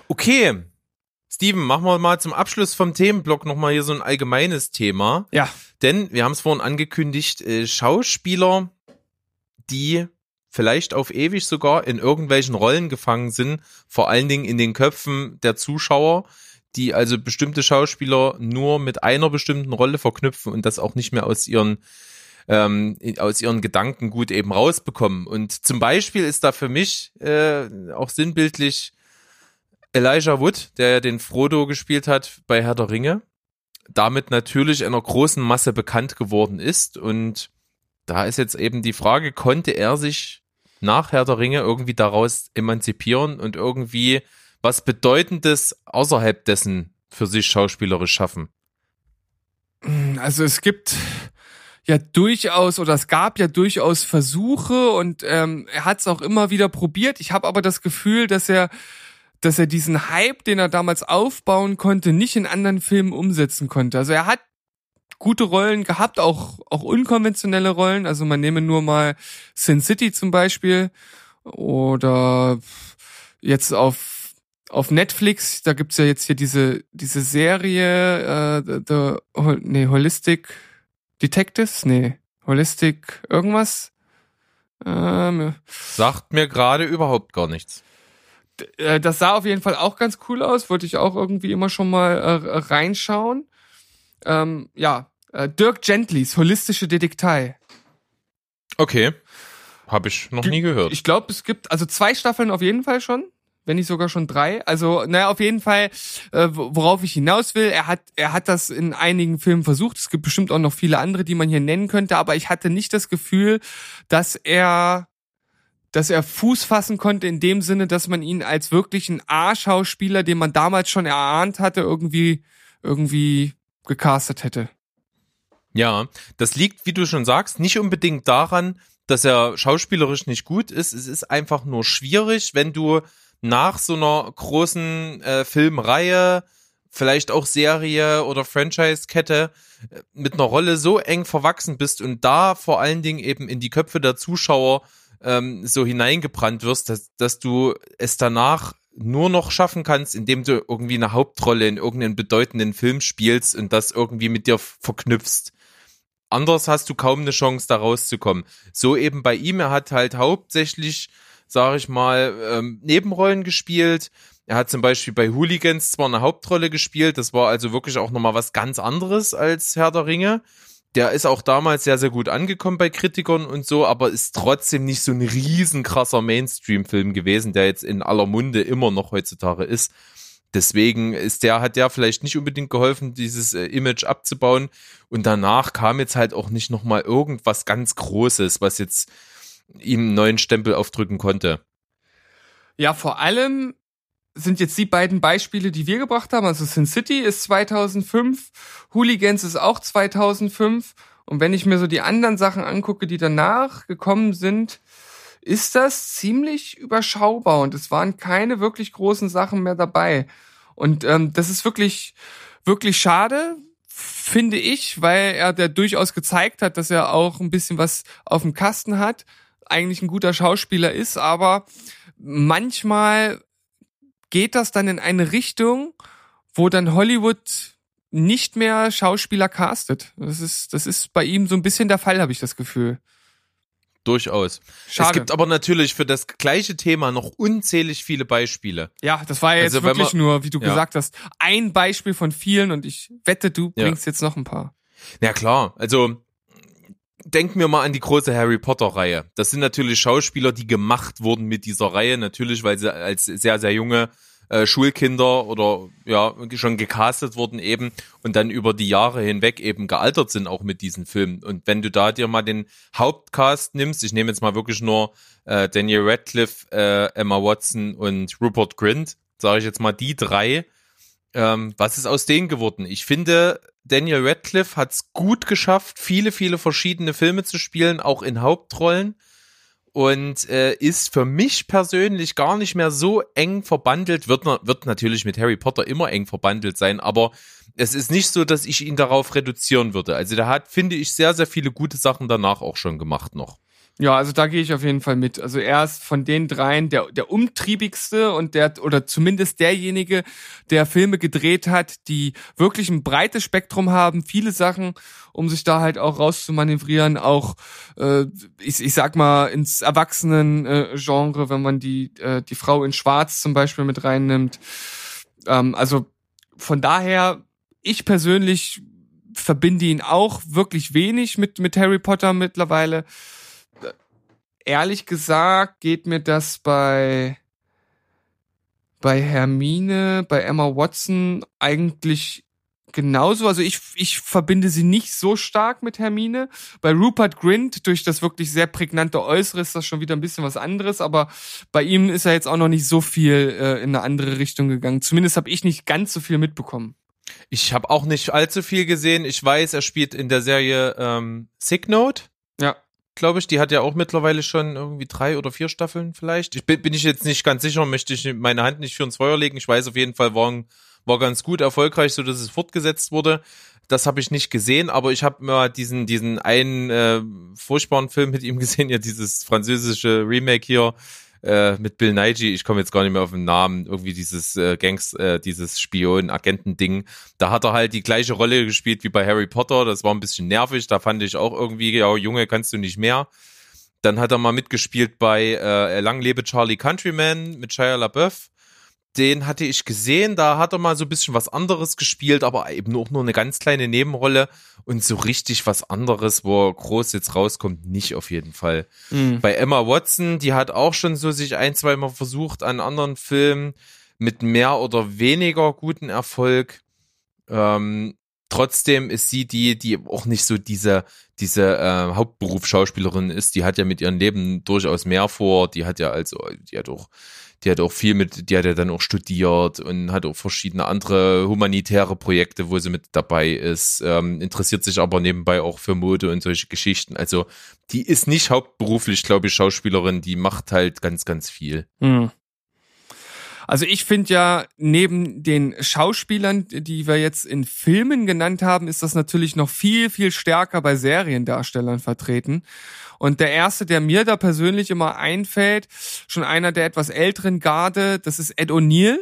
Okay. Steven, machen wir mal zum Abschluss vom Themenblock nochmal hier so ein allgemeines Thema. Ja. Denn wir haben es vorhin angekündigt, äh, Schauspieler, die vielleicht auf ewig sogar in irgendwelchen Rollen gefangen sind, vor allen Dingen in den Köpfen der Zuschauer, die also bestimmte Schauspieler nur mit einer bestimmten Rolle verknüpfen und das auch nicht mehr aus ihren ähm, aus ihren Gedanken gut eben rausbekommen. Und zum Beispiel ist da für mich äh, auch sinnbildlich Elijah Wood, der ja den Frodo gespielt hat bei Herr der Ringe, damit natürlich einer großen Masse bekannt geworden ist. Und da ist jetzt eben die Frage, konnte er sich nach Herr der Ringe irgendwie daraus emanzipieren und irgendwie was Bedeutendes außerhalb dessen für sich schauspielerisch schaffen? Also es gibt ja durchaus oder es gab ja durchaus Versuche und ähm, er hat es auch immer wieder probiert. Ich habe aber das Gefühl, dass er dass er diesen Hype, den er damals aufbauen konnte, nicht in anderen Filmen umsetzen konnte. Also er hat gute Rollen gehabt, auch auch unkonventionelle Rollen. Also man nehme nur mal Sin City zum Beispiel oder jetzt auf auf Netflix, da gibt's ja jetzt hier diese diese Serie äh, the, nee, Holistic Detectives? Nee. Holistic irgendwas? Ähm, Sagt mir gerade überhaupt gar nichts. Äh, das sah auf jeden Fall auch ganz cool aus. Wollte ich auch irgendwie immer schon mal äh, reinschauen. Ähm, ja, äh, Dirk Gentlys Holistische Detektei. Okay. Habe ich noch nie gehört. Ich glaube, es gibt also zwei Staffeln auf jeden Fall schon wenn nicht sogar schon drei. Also, naja, auf jeden Fall, äh, worauf ich hinaus will, er hat, er hat das in einigen Filmen versucht. Es gibt bestimmt auch noch viele andere, die man hier nennen könnte, aber ich hatte nicht das Gefühl, dass er dass er Fuß fassen konnte in dem Sinne, dass man ihn als wirklichen A-Schauspieler, den man damals schon erahnt hatte, irgendwie, irgendwie gecastet hätte. Ja, das liegt, wie du schon sagst, nicht unbedingt daran, dass er schauspielerisch nicht gut ist. Es ist einfach nur schwierig, wenn du nach so einer großen äh, Filmreihe, vielleicht auch Serie oder Franchise-Kette äh, mit einer Rolle so eng verwachsen bist und da vor allen Dingen eben in die Köpfe der Zuschauer ähm, so hineingebrannt wirst, dass, dass du es danach nur noch schaffen kannst, indem du irgendwie eine Hauptrolle in irgendeinem bedeutenden Film spielst und das irgendwie mit dir verknüpfst. Anders hast du kaum eine Chance, da rauszukommen. So eben bei ihm, er hat halt hauptsächlich sage ich mal, ähm, Nebenrollen gespielt. Er hat zum Beispiel bei Hooligans zwar eine Hauptrolle gespielt, das war also wirklich auch nochmal was ganz anderes als Herr der Ringe. Der ist auch damals sehr, sehr gut angekommen bei Kritikern und so, aber ist trotzdem nicht so ein riesen krasser Mainstream-Film gewesen, der jetzt in aller Munde immer noch heutzutage ist. Deswegen ist der, hat der vielleicht nicht unbedingt geholfen, dieses äh, Image abzubauen. Und danach kam jetzt halt auch nicht nochmal irgendwas ganz Großes, was jetzt ihm einen neuen Stempel aufdrücken konnte. Ja, vor allem sind jetzt die beiden Beispiele, die wir gebracht haben. Also Sin City ist 2005, Hooligans ist auch 2005. Und wenn ich mir so die anderen Sachen angucke, die danach gekommen sind, ist das ziemlich überschaubar und es waren keine wirklich großen Sachen mehr dabei. Und ähm, das ist wirklich, wirklich schade, finde ich, weil er da durchaus gezeigt hat, dass er auch ein bisschen was auf dem Kasten hat eigentlich ein guter Schauspieler ist, aber manchmal geht das dann in eine Richtung, wo dann Hollywood nicht mehr Schauspieler castet. Das ist, das ist bei ihm so ein bisschen der Fall, habe ich das Gefühl. Durchaus. Schade. Es gibt aber natürlich für das gleiche Thema noch unzählig viele Beispiele. Ja, das war ja jetzt also, wirklich man, nur, wie du ja. gesagt hast, ein Beispiel von vielen und ich wette, du bringst ja. jetzt noch ein paar. Ja klar, also denken wir mal an die große Harry Potter Reihe. Das sind natürlich Schauspieler, die gemacht wurden mit dieser Reihe, natürlich, weil sie als sehr, sehr junge äh, Schulkinder oder ja schon gecastet wurden eben und dann über die Jahre hinweg eben gealtert sind auch mit diesen Filmen. Und wenn du da dir mal den Hauptcast nimmst, ich nehme jetzt mal wirklich nur äh, Daniel Radcliffe, äh, Emma Watson und Rupert Grint, sage ich jetzt mal die drei, Ähm, was ist aus denen geworden? Ich finde, Daniel Radcliffe hat es gut geschafft, viele, viele verschiedene Filme zu spielen, auch in Hauptrollen. Und äh, ist für mich persönlich gar nicht mehr so eng verbandelt, wird, wird natürlich mit Harry Potter immer eng verbandelt sein, aber es ist nicht so, dass ich ihn darauf reduzieren würde. Also der hat, finde ich, sehr, sehr viele gute Sachen danach auch schon gemacht noch. Ja, also da gehe ich auf jeden Fall mit. Also er ist von den dreien der, der umtriebigste und der, oder zumindest derjenige, der Filme gedreht hat, die wirklich ein breites Spektrum haben, viele Sachen, um sich da halt auch rauszumanövrieren, auch, äh, ich, ich sag mal, ins Erwachsenen-Genre, wenn man die, äh, die Frau in Schwarz zum Beispiel mit reinnimmt. Ähm, also von daher, ich persönlich verbinde ihn auch wirklich wenig mit, mit Harry Potter mittlerweile ehrlich gesagt geht mir das bei bei Hermine, bei Emma Watson eigentlich genauso. Also ich, ich verbinde sie nicht so stark mit Hermine. Bei Rupert Grint, durch das wirklich sehr prägnante Äußere, ist das schon wieder ein bisschen was anderes. Aber bei ihm ist er jetzt auch noch nicht so viel äh, in eine andere Richtung gegangen. Zumindest habe ich nicht ganz so viel mitbekommen. Ich habe auch nicht allzu viel gesehen. Ich weiß, er spielt in der Serie ähm, Sick Note. Glaube ich. Die hat ja auch mittlerweile schon irgendwie drei oder vier Staffeln vielleicht. Ich bin, bin ich jetzt nicht ganz sicher, möchte ich meine Hand nicht für ins Feuer legen. Ich weiß auf jeden Fall, war, war ganz gut erfolgreich, so dass es fortgesetzt wurde. Das habe ich nicht gesehen, aber ich habe mal diesen diesen einen äh, furchtbaren Film mit ihm gesehen, ja dieses französische Remake hier äh, mit Bill Nighy, ich komme jetzt gar nicht mehr auf den Namen, irgendwie dieses äh, Gangs, äh, dieses Spion-Agenten-Ding. Da hat er halt die gleiche Rolle gespielt wie bei Harry Potter. Das war ein bisschen nervig. Da fand ich auch irgendwie, ja, Junge, kannst du nicht mehr. Dann hat er mal mitgespielt bei äh, Lang lebe Charlie Countryman mit Shia LaBeouf den hatte ich gesehen, da hat er mal so ein bisschen was anderes gespielt, aber eben auch nur eine ganz kleine Nebenrolle und so richtig was anderes, wo er groß jetzt rauskommt, nicht auf jeden Fall. Mhm. Bei Emma Watson, die hat auch schon so sich ein, zwei Mal versucht an anderen Filmen mit mehr oder weniger guten Erfolg. Ähm, trotzdem ist sie die, die auch nicht so diese, diese äh, Hauptberuf Schauspielerin ist. Die hat ja mit ihrem Leben durchaus mehr vor. Die hat ja also, die hat auch die hat auch viel mit, die hat ja dann auch studiert und hat auch verschiedene andere humanitäre Projekte, wo sie mit dabei ist, ähm, interessiert sich aber nebenbei auch für Mode und solche Geschichten. Also die ist nicht hauptberuflich, glaube ich, Schauspielerin, die macht halt ganz, ganz viel. Mhm. Also ich finde ja, neben den Schauspielern, die wir jetzt in Filmen genannt haben, ist das natürlich noch viel, viel stärker bei Seriendarstellern vertreten. Und der erste, der mir da persönlich immer einfällt, schon einer der etwas älteren Garde, das ist Ed O'Neill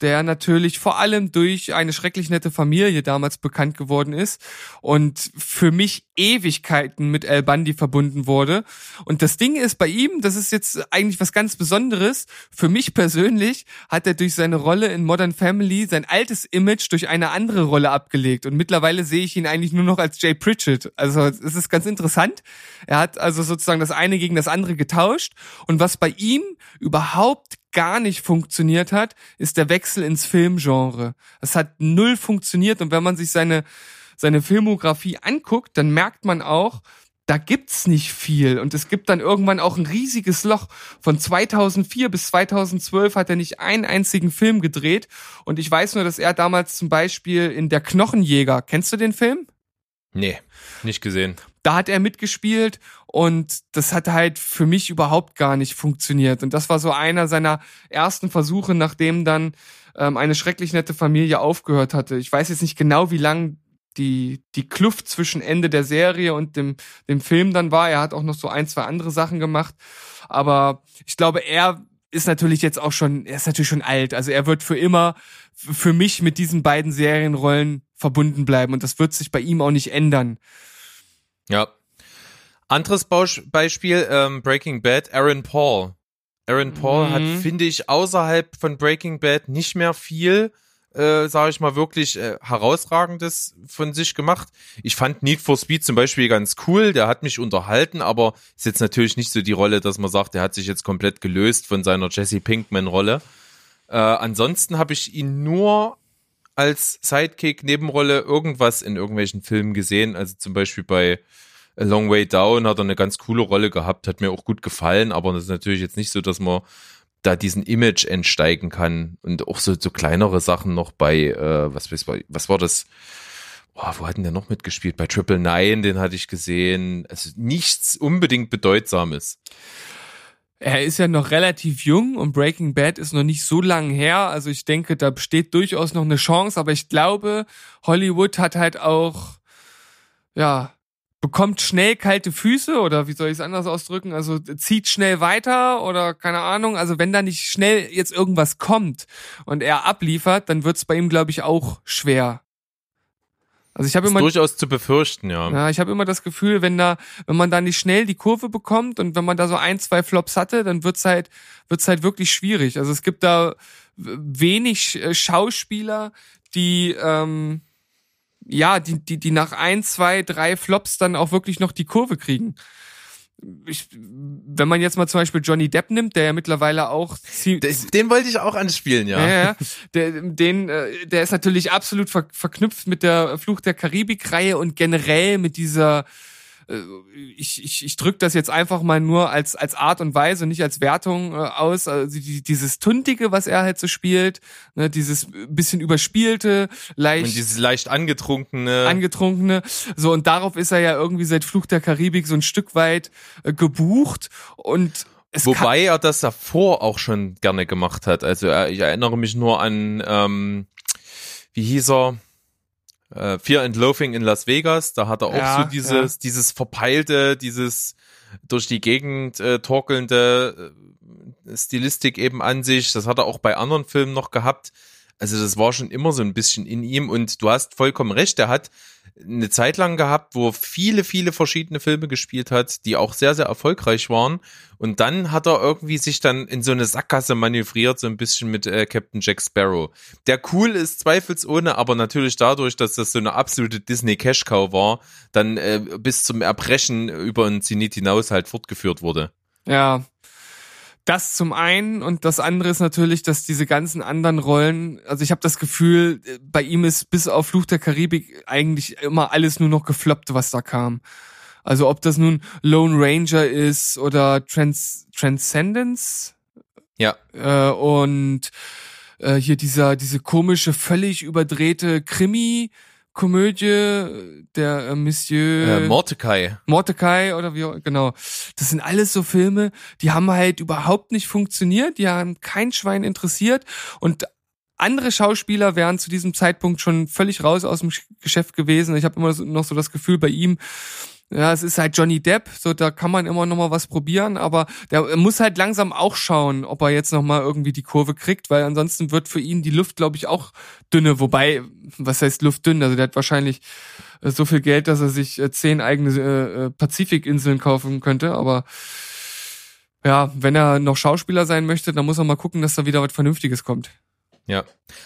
der natürlich vor allem durch eine schrecklich nette Familie damals bekannt geworden ist und für mich Ewigkeiten mit Al Bundy verbunden wurde. Und das Ding ist bei ihm, das ist jetzt eigentlich was ganz Besonderes. Für mich persönlich hat er durch seine Rolle in Modern Family sein altes Image durch eine andere Rolle abgelegt. Und mittlerweile sehe ich ihn eigentlich nur noch als Jay Pritchett. Also es ist ganz interessant. Er hat also sozusagen das eine gegen das andere getauscht. Und was bei ihm überhaupt gar nicht funktioniert hat, ist der Wechsel ins Filmgenre. Es hat null funktioniert und wenn man sich seine, seine Filmografie anguckt, dann merkt man auch, da gibt's nicht viel und es gibt dann irgendwann auch ein riesiges Loch. Von 2004 bis 2012 hat er nicht einen einzigen Film gedreht und ich weiß nur, dass er damals zum Beispiel in Der Knochenjäger, kennst du den Film? Nee, nicht gesehen. Da hat er mitgespielt und das hat halt für mich überhaupt gar nicht funktioniert. Und das war so einer seiner ersten Versuche, nachdem dann ähm, eine schrecklich nette Familie aufgehört hatte. Ich weiß jetzt nicht genau, wie lang die, die Kluft zwischen Ende der Serie und dem, dem Film dann war. Er hat auch noch so ein, zwei andere Sachen gemacht. Aber ich glaube, er ist natürlich jetzt auch schon, er ist natürlich schon alt. Also er wird für immer für mich mit diesen beiden Serienrollen verbunden bleiben und das wird sich bei ihm auch nicht ändern. Ja. Anderes Beispiel, ähm, Breaking Bad, Aaron Paul. Aaron Paul mhm. hat, finde ich, außerhalb von Breaking Bad nicht mehr viel, äh, sage ich mal, wirklich äh, herausragendes von sich gemacht. Ich fand Need for Speed zum Beispiel ganz cool, der hat mich unterhalten, aber ist jetzt natürlich nicht so die Rolle, dass man sagt, der hat sich jetzt komplett gelöst von seiner Jesse Pinkman-Rolle. Äh, ansonsten habe ich ihn nur als Sidekick, Nebenrolle irgendwas in irgendwelchen Filmen gesehen. Also zum Beispiel bei A Long Way Down hat er eine ganz coole Rolle gehabt, hat mir auch gut gefallen, aber das ist natürlich jetzt nicht so, dass man da diesen Image entsteigen kann und auch so, so kleinere Sachen noch bei, äh, was, was, war das? Oh, wo hatten der noch mitgespielt? Bei Triple Nine, den hatte ich gesehen. Also nichts unbedingt Bedeutsames. Er ist ja noch relativ jung und Breaking Bad ist noch nicht so lang her. Also ich denke, da besteht durchaus noch eine Chance. Aber ich glaube, Hollywood hat halt auch, ja, bekommt schnell kalte Füße oder wie soll ich es anders ausdrücken? Also zieht schnell weiter oder keine Ahnung. Also wenn da nicht schnell jetzt irgendwas kommt und er abliefert, dann wird es bei ihm, glaube ich, auch schwer. Also ich habe immer durchaus zu befürchten, ja. Ja, ich habe immer das Gefühl, wenn da, wenn man da nicht schnell die Kurve bekommt und wenn man da so ein, zwei Flops hatte, dann wird's halt, wird's halt wirklich schwierig. Also es gibt da wenig äh, Schauspieler, die ähm, ja, die, die, die nach ein, zwei, drei Flops dann auch wirklich noch die Kurve kriegen ich, wenn man jetzt mal zum Beispiel Johnny Depp nimmt, der ja mittlerweile auch den wollte ich auch anspielen, ja. ja, ja der, den, äh, der ist natürlich absolut ver verknüpft mit der Fluch der Karibik-Reihe und generell mit dieser ich, ich, ich drücke das jetzt einfach mal nur als, als Art und Weise, nicht als Wertung äh, aus. Also die, dieses Tuntige, was er halt so spielt, ne, dieses bisschen überspielte, leicht. Und dieses leicht angetrunkene. Angetrunkene. So, und darauf ist er ja irgendwie seit Fluch der Karibik so ein Stück weit äh, gebucht. Und es Wobei er das davor auch schon gerne gemacht hat. Also äh, ich erinnere mich nur an, ähm, wie hieß er? Äh, Fear and Loathing in Las Vegas, da hat er auch ja, so dieses, ja. dieses verpeilte, dieses durch die Gegend äh, torkelnde äh, Stilistik eben an sich. Das hat er auch bei anderen Filmen noch gehabt. Also das war schon immer so ein bisschen in ihm und du hast vollkommen recht, er hat eine Zeit lang gehabt, wo viele, viele verschiedene Filme gespielt hat, die auch sehr, sehr erfolgreich waren. Und dann hat er irgendwie sich dann in so eine Sackgasse manövriert, so ein bisschen mit äh, Captain Jack Sparrow. Der cool ist zweifelsohne, aber natürlich dadurch, dass das so eine absolute Disney Cash Cow war, dann äh, bis zum Erbrechen über den Zenit hinaus halt fortgeführt wurde. Ja, das zum einen und das andere ist natürlich, dass diese ganzen anderen Rollen, also ich habe das Gefühl, bei ihm ist bis auf Fluch der Karibik eigentlich immer alles nur noch gefloppt, was da kam. Also ob das nun Lone Ranger ist oder Trans Transcendence. Ja. Äh, und äh, hier dieser diese komische völlig überdrehte Krimi Komödie, der äh, Monsieur äh, Mordecai. Mordecai oder wie genau. Das sind alles so Filme, die haben halt überhaupt nicht funktioniert, die haben kein Schwein interessiert und andere Schauspieler wären zu diesem Zeitpunkt schon völlig raus aus dem Geschäft gewesen. Ich habe immer noch so das Gefühl bei ihm, ja, es ist halt Johnny Depp, so da kann man immer noch mal was probieren, aber der muss halt langsam auch schauen, ob er jetzt noch mal irgendwie die Kurve kriegt, weil ansonsten wird für ihn die Luft, glaube ich, auch dünne. Wobei, was heißt Luft dünn? Also der hat wahrscheinlich äh, so viel Geld, dass er sich äh, zehn eigene äh, äh, Pazifikinseln kaufen könnte, aber ja, wenn er noch Schauspieler sein möchte, dann muss er mal gucken, dass da wieder was Vernünftiges kommt. Ja.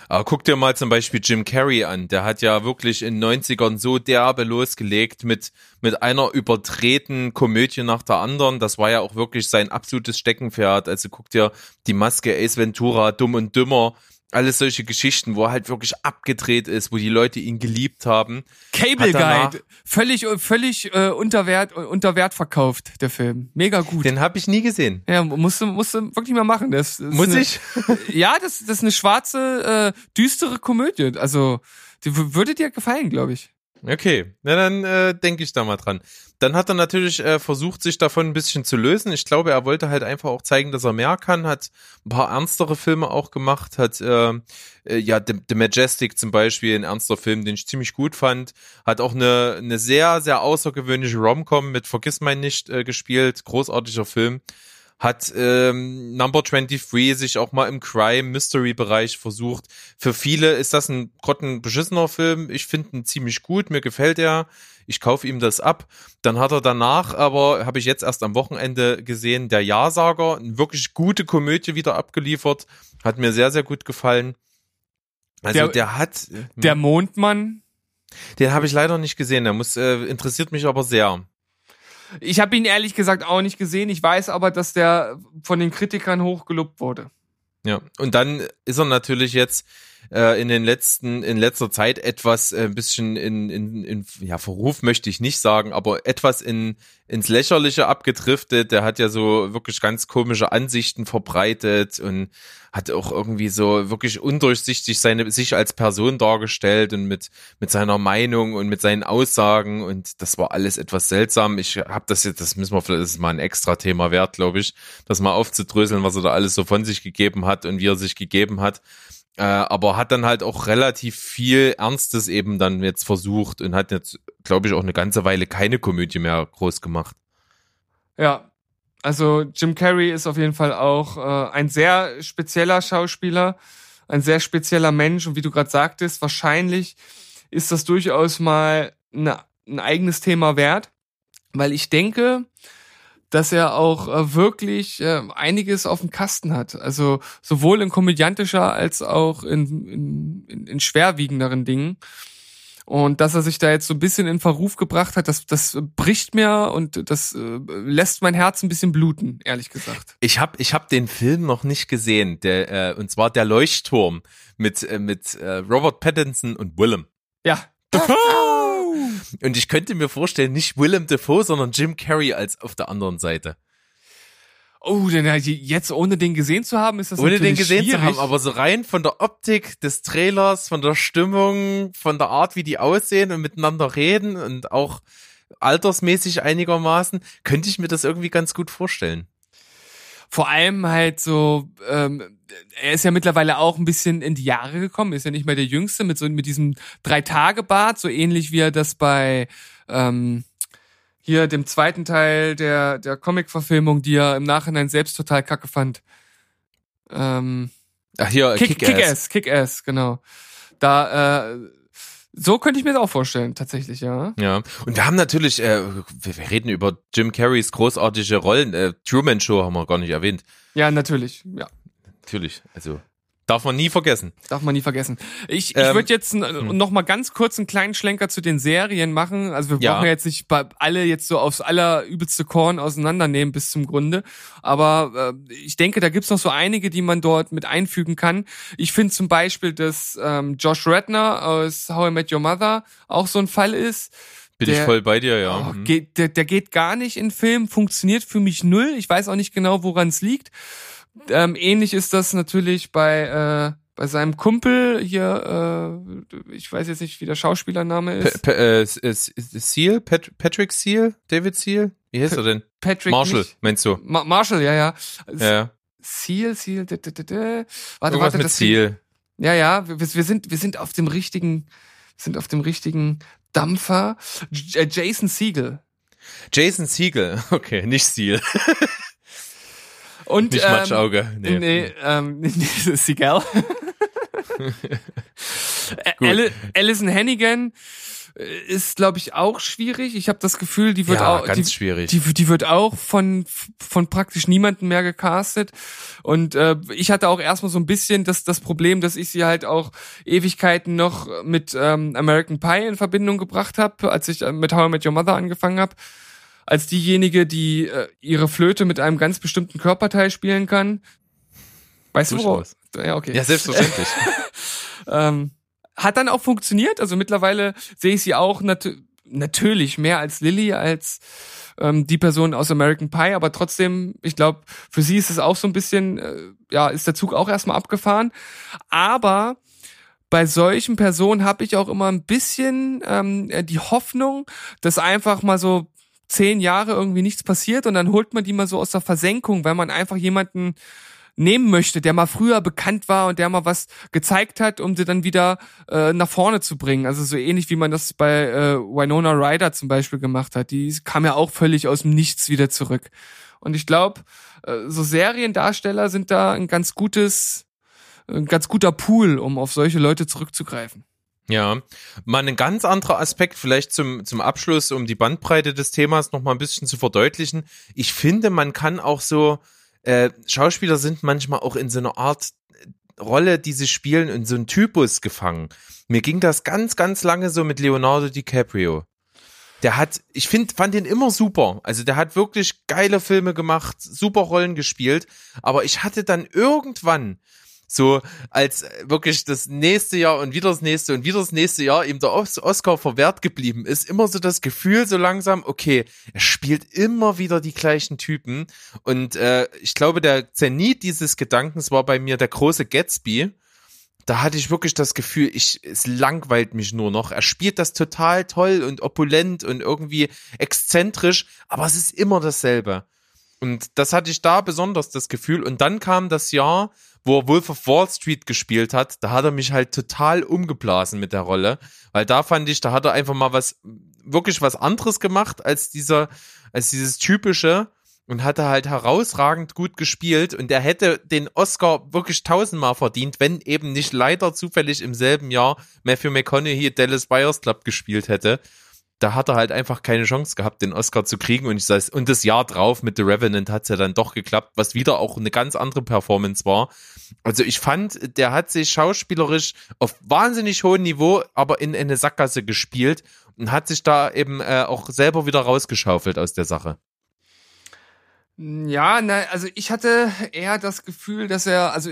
Aber guck dir mal zum Beispiel Jim Carrey an. Der hat ja wirklich in 90ern so derbe losgelegt mit, mit einer überdrehten Komödie nach der anderen. Das war ja auch wirklich sein absolutes Steckenpferd. Also guck dir die Maske Ace Ventura, Dumm und Dümmer alles solche Geschichten, wo er halt wirklich abgedreht ist, wo die Leute ihn geliebt haben. Cable Guide, völlig völlig äh, unter Wert unter Wert verkauft der Film. Mega gut. Den habe ich nie gesehen. Ja, musst du musst du wirklich mal machen. Das, das Muss eine, ich? ja, das das ist eine schwarze äh, düstere Komödie. Also die würde dir gefallen, glaube ich. Okay, na dann äh, denke ich da mal dran. Dann hat er natürlich äh, versucht, sich davon ein bisschen zu lösen. Ich glaube, er wollte halt einfach auch zeigen, dass er mehr kann, hat ein paar ernstere Filme auch gemacht, hat äh, äh, ja The, The Majestic zum Beispiel, ein ernster Film, den ich ziemlich gut fand, hat auch eine, eine sehr, sehr außergewöhnliche Rom-Com mit Vergiss mein nicht äh, gespielt, großartiger Film hat ähm, Number 23 sich auch mal im Crime-Mystery-Bereich versucht. Für viele ist das ein grottenbeschissener Film. Ich finde ihn ziemlich gut, mir gefällt er. Ich kaufe ihm das ab. Dann hat er danach, aber habe ich jetzt erst am Wochenende gesehen, der Ja-Sager, eine wirklich gute Komödie wieder abgeliefert. Hat mir sehr, sehr gut gefallen. Also der, der hat. Hm. Der Mondmann. Den habe ich leider nicht gesehen. Der muss, äh, interessiert mich aber sehr. Ich habe ihn ehrlich gesagt auch nicht gesehen. Ich weiß aber, dass der von den Kritikern hochgelobt wurde. Ja, und dann ist er natürlich jetzt äh, in den letzten, in letzter Zeit etwas äh, ein bisschen in, in, in, ja, Verruf möchte ich nicht sagen, aber etwas in, ins Lächerliche abgedriftet. Der hat ja so wirklich ganz komische Ansichten verbreitet und hat auch irgendwie so wirklich undurchsichtig seine, sich als Person dargestellt und mit, mit seiner Meinung und mit seinen Aussagen und das war alles etwas seltsam. Ich habe das jetzt, das müssen wir vielleicht, das ist mal ein extra Thema wert, glaube ich, das mal aufzudröseln, was er da alles so von sich gegeben hat und wie er sich gegeben hat. Äh, aber hat dann halt auch relativ viel Ernstes eben dann jetzt versucht und hat jetzt, glaube ich, auch eine ganze Weile keine Komödie mehr groß gemacht. Ja, also Jim Carrey ist auf jeden Fall auch äh, ein sehr spezieller Schauspieler, ein sehr spezieller Mensch und wie du gerade sagtest, wahrscheinlich ist das durchaus mal eine, ein eigenes Thema wert, weil ich denke, dass er auch äh, wirklich äh, einiges auf dem Kasten hat. Also sowohl in komödiantischer als auch in, in, in, schwerwiegenderen Dingen. Und dass er sich da jetzt so ein bisschen in Verruf gebracht hat, das, das bricht mir und das äh, lässt mein Herz ein bisschen bluten, ehrlich gesagt. Ich habe ich hab den Film noch nicht gesehen, der, äh, und zwar Der Leuchtturm mit, äh, mit äh, Robert Pattinson und Willem. Ja. Und ich könnte mir vorstellen, nicht Willem Dafoe, sondern Jim Carrey als auf der anderen Seite. Oh, denn jetzt ohne den gesehen zu haben, ist das Ohne den gesehen schwierig. zu haben, aber so rein von der Optik des Trailers, von der Stimmung, von der Art, wie die aussehen und miteinander reden und auch altersmäßig einigermaßen, könnte ich mir das irgendwie ganz gut vorstellen. Vor allem halt so, ähm, er ist ja mittlerweile auch ein bisschen in die Jahre gekommen, ist ja nicht mehr der Jüngste mit so mit diesem Drei-Tage-Bart, so ähnlich wie er das bei ähm, hier dem zweiten Teil der, der Comic-Verfilmung, die er im Nachhinein selbst total kacke fand. Ähm, Ach hier, Kick, Kick-Ass. Kick-Ass, Kick-Ass, genau. Da, äh, so könnte ich mir das auch vorstellen, tatsächlich, ja. Ja, und wir haben natürlich, äh, wir, wir reden über Jim Carreys großartige Rollen. Äh, Truman Show haben wir gar nicht erwähnt. Ja, natürlich, ja. Natürlich, also darf man nie vergessen. Darf man nie vergessen. Ich, ich Ähm, würde jetzt hm. noch mal ganz kurz einen kleinen Schlenker zu den Serien machen. Also wir brauchen ja jetzt nicht bei- alle jetzt so aufs allerübelste Korn auseinandernehmen bis zum Grunde. Aber äh, ich denke, da gibt's noch so einige, die man dort mit einfügen kann. Ich finde zum Beispiel, dass ähm, Josh Redner aus How I Met Your Mother auch so ein Fall ist. Bin Der- ich voll bei dir, ja. Oh, Mhm. geht, der, der geht gar nicht in Film, funktioniert für mich null. Ich weiß auch nicht genau, woran es liegt. Ähm, ähnlich ist das natürlich bei, äh, bei seinem Kumpel hier, äh, ich weiß jetzt nicht, wie der Schauspielername Pa ist. pa äh, S- Seal? Pat Patrick Seal? David Seal? Wie heißt er denn? Patrick Marshall, nicht- meinst du? Ma Marshall, ja, ja. Ja, Seal, Seal, d -d -d -d. warte, irgendwas warte, mit das Seal. Ja, ja, wir, wir sind, wir sind auf dem richtigen, sind auf dem richtigen Dampfer. J äh, Jason Siegel. Jason Siegel. Okay, nicht Seal. Und, Nicht ähm, Matschauge. Nee. Nee, ähm, Seagal. Alison Hannigan äh, ist, glaube ich, auch schwierig. Ich habe das Gefühl, die wird ja, auch, ganz die, schwierig. die, die wird auch von von praktisch niemandem mehr gecastet. Und äh, ich hatte auch erstmal so ein bisschen das das Problem, dass ich sie halt auch Ewigkeiten noch mit ähm, American Pie in Verbindung gebracht habe, als ich äh, mit How I Met Your Mother angefangen habe. Als diejenige, die äh, ihre Flöte mit einem ganz bestimmten Körperteil spielen kann. Weißt du woraus? Ja, okay. ja, selbstverständlich. Ähm, hat dann auch funktioniert. Also mittlerweile sehe ich sie auch nat natürlich mehr als Lilly, als ähm, die Person aus American Pie, aber trotzdem, ich glaube, für sie ist es auch so ein bisschen, äh, ja, ist der Zug auch erstmal abgefahren. Aber bei solchen Personen habe ich auch immer ein bisschen ähm, äh, die Hoffnung, dass einfach mal so zehn Jahre irgendwie nichts passiert und dann holt man die mal so aus der Versenkung, weil man einfach jemanden nehmen möchte, der mal früher bekannt war und der mal was gezeigt hat, um sie dann wieder äh, nach vorne zu bringen. Also so ähnlich wie man das bei äh, Winona Ryder zum Beispiel gemacht hat. Die kam ja auch völlig aus dem Nichts wieder zurück. Und ich glaube, äh, so Seriendarsteller sind da ein ganz gutes, ein ganz guter Pool, um auf solche Leute zurückzugreifen. Ja, mal ein ganz anderer Aspekt, vielleicht zum, zum Abschluss, um die Bandbreite des Themas noch mal ein bisschen zu verdeutlichen. Ich finde, man kann auch so, äh, Schauspieler sind manchmal auch in so einer Art äh, Rolle, die sie spielen, in so einen Typus gefangen. Mir ging das ganz, ganz lange so mit Leonardo DiCaprio. Der hat, ich find, fand den immer super. Also der hat wirklich geile Filme gemacht, super Rollen gespielt. Aber ich hatte dann irgendwann So als wirklich das nächste Jahr und wieder das nächste und wieder das nächste Jahr ihm der Oscar verwehrt geblieben ist, immer so das Gefühl so langsam, okay, er spielt immer wieder die gleichen Typen. Und äh, ich glaube, der Zenit dieses Gedankens war bei mir der große Gatsby da hatte ich wirklich das Gefühl, ich, es langweilt mich nur noch. Er spielt das total toll und opulent und irgendwie exzentrisch, aber es ist immer dasselbe. Und das hatte ich da besonders das Gefühl. Und dann kam das Jahr, wo er Wolf of Wall Street gespielt hat. Da hat er mich halt total umgeblasen mit der Rolle. Weil da fand ich, da hat er einfach mal was, wirklich was anderes gemacht als dieser, als dieses typische und hatte halt herausragend gut gespielt und er hätte den Oscar wirklich tausendmal verdient, wenn eben nicht leider zufällig im selben Jahr Matthew McConaughey Dallas Buyers Club gespielt hätte. Da hat er halt einfach keine Chance gehabt, den Oscar zu kriegen und ich weiß, und das Jahr drauf mit The Revenant hat es ja dann doch geklappt, was wieder auch eine ganz andere Performance war. Also ich fand, der hat sich schauspielerisch auf wahnsinnig hohem Niveau, aber in eine Sackgasse gespielt und hat sich da eben äh, auch selber wieder rausgeschaufelt aus der Sache. Ja, na, also ich hatte eher das Gefühl, dass er, also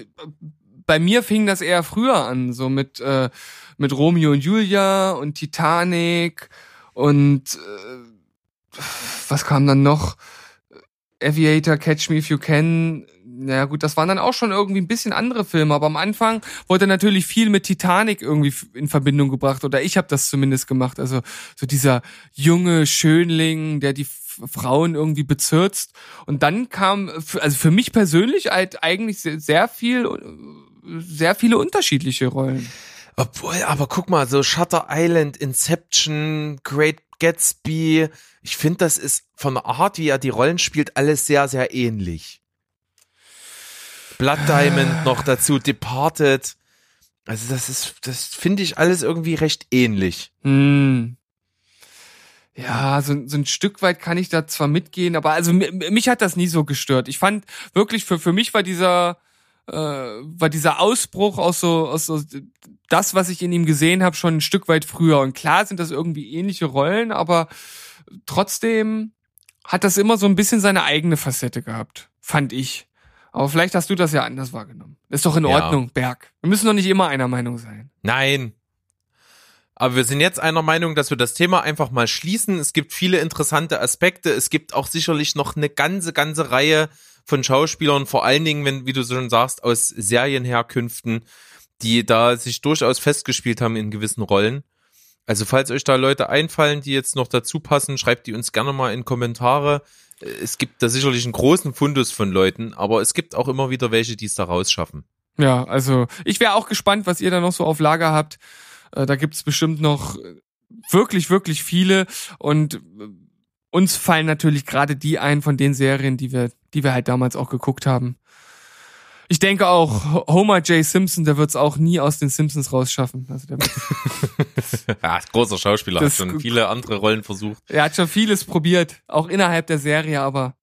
bei mir fing das eher früher an, so mit, äh, mit Romeo und Julia und Titanic und äh, was kam dann noch? Aviator, Catch Me If You Can. Ja gut, das waren dann auch schon irgendwie ein bisschen andere Filme, aber am Anfang wurde natürlich viel mit Titanic irgendwie in Verbindung gebracht oder ich habe das zumindest gemacht. Also so dieser junge Schönling, der die Frauen irgendwie bezirzt. Und dann kam, also für mich persönlich halt eigentlich sehr viel, sehr viele unterschiedliche Rollen. Obwohl, aber guck mal, so Shutter Island, Inception, Great Gatsby, ich finde, das ist von der Art, wie er die Rollen spielt, alles sehr, sehr ähnlich. Blood Diamond noch dazu, Departed. Also das ist, das finde ich alles irgendwie recht ähnlich. Hm. Ja, so, so ein Stück weit kann ich da zwar mitgehen, aber also mich hat das nie so gestört. Ich fand wirklich für für mich war dieser äh, war dieser Ausbruch aus so aus so das, was ich in ihm gesehen habe, schon ein Stück weit früher. Und klar sind das irgendwie ähnliche Rollen, aber trotzdem hat das immer so ein bisschen seine eigene Facette gehabt, fand ich. Aber vielleicht hast du das ja anders wahrgenommen. Ist doch in Ordnung, ja. Berg. Wir müssen doch nicht immer einer Meinung sein. Nein, aber wir sind jetzt einer Meinung, dass wir das Thema einfach mal schließen. Es gibt viele interessante Aspekte. Es gibt auch sicherlich noch eine ganze, ganze Reihe von Schauspielern, vor allen Dingen, wenn, wie du schon sagst, aus Serienherkünften, die da sich durchaus festgespielt haben in gewissen Rollen. Also falls euch da Leute einfallen, die jetzt noch dazu passen, schreibt die uns gerne mal in Kommentare. Es gibt da sicherlich einen großen Fundus von Leuten, aber es gibt auch immer wieder welche, die es da rausschaffen. Ja, also ich wäre auch gespannt, was ihr da noch so auf Lager habt. Äh, da gibt's bestimmt noch wirklich, wirklich viele und äh, uns fallen natürlich gerade die ein von den Serien, die wir, die wir halt damals auch geguckt haben. Ich denke auch, Homer J. Simpson, der wird's auch nie aus den Simpsons rausschaffen. Also der ja, großer Schauspieler, hat schon viele andere Rollen versucht. Er hat schon vieles probiert, auch innerhalb der Serie, aber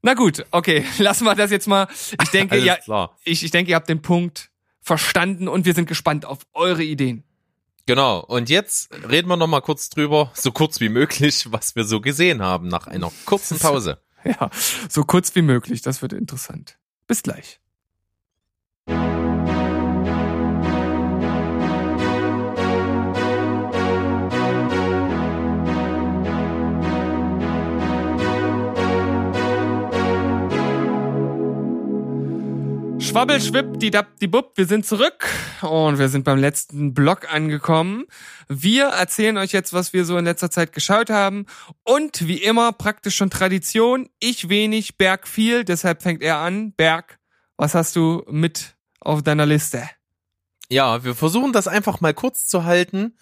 na gut, okay, lassen wir das jetzt mal. Ich denke, ja, ich, ich denke, ihr habt den Punkt verstanden und wir sind gespannt auf eure Ideen. Genau, und jetzt reden wir noch mal kurz drüber, so kurz wie möglich, was wir so gesehen haben nach einer kurzen Pause. ja, so kurz wie möglich, das wird interessant. Bis gleich. Schwabbel, schwipp, die dab, die bub, wir sind zurück und wir sind beim letzten Block angekommen. Wir erzählen euch jetzt, was wir so in letzter Zeit geschaut haben und wie immer praktisch schon Tradition, ich wenig, Berg viel, deshalb fängt er an. Berg, was hast du mit auf deiner Liste? Ja, wir versuchen das einfach mal kurz zu halten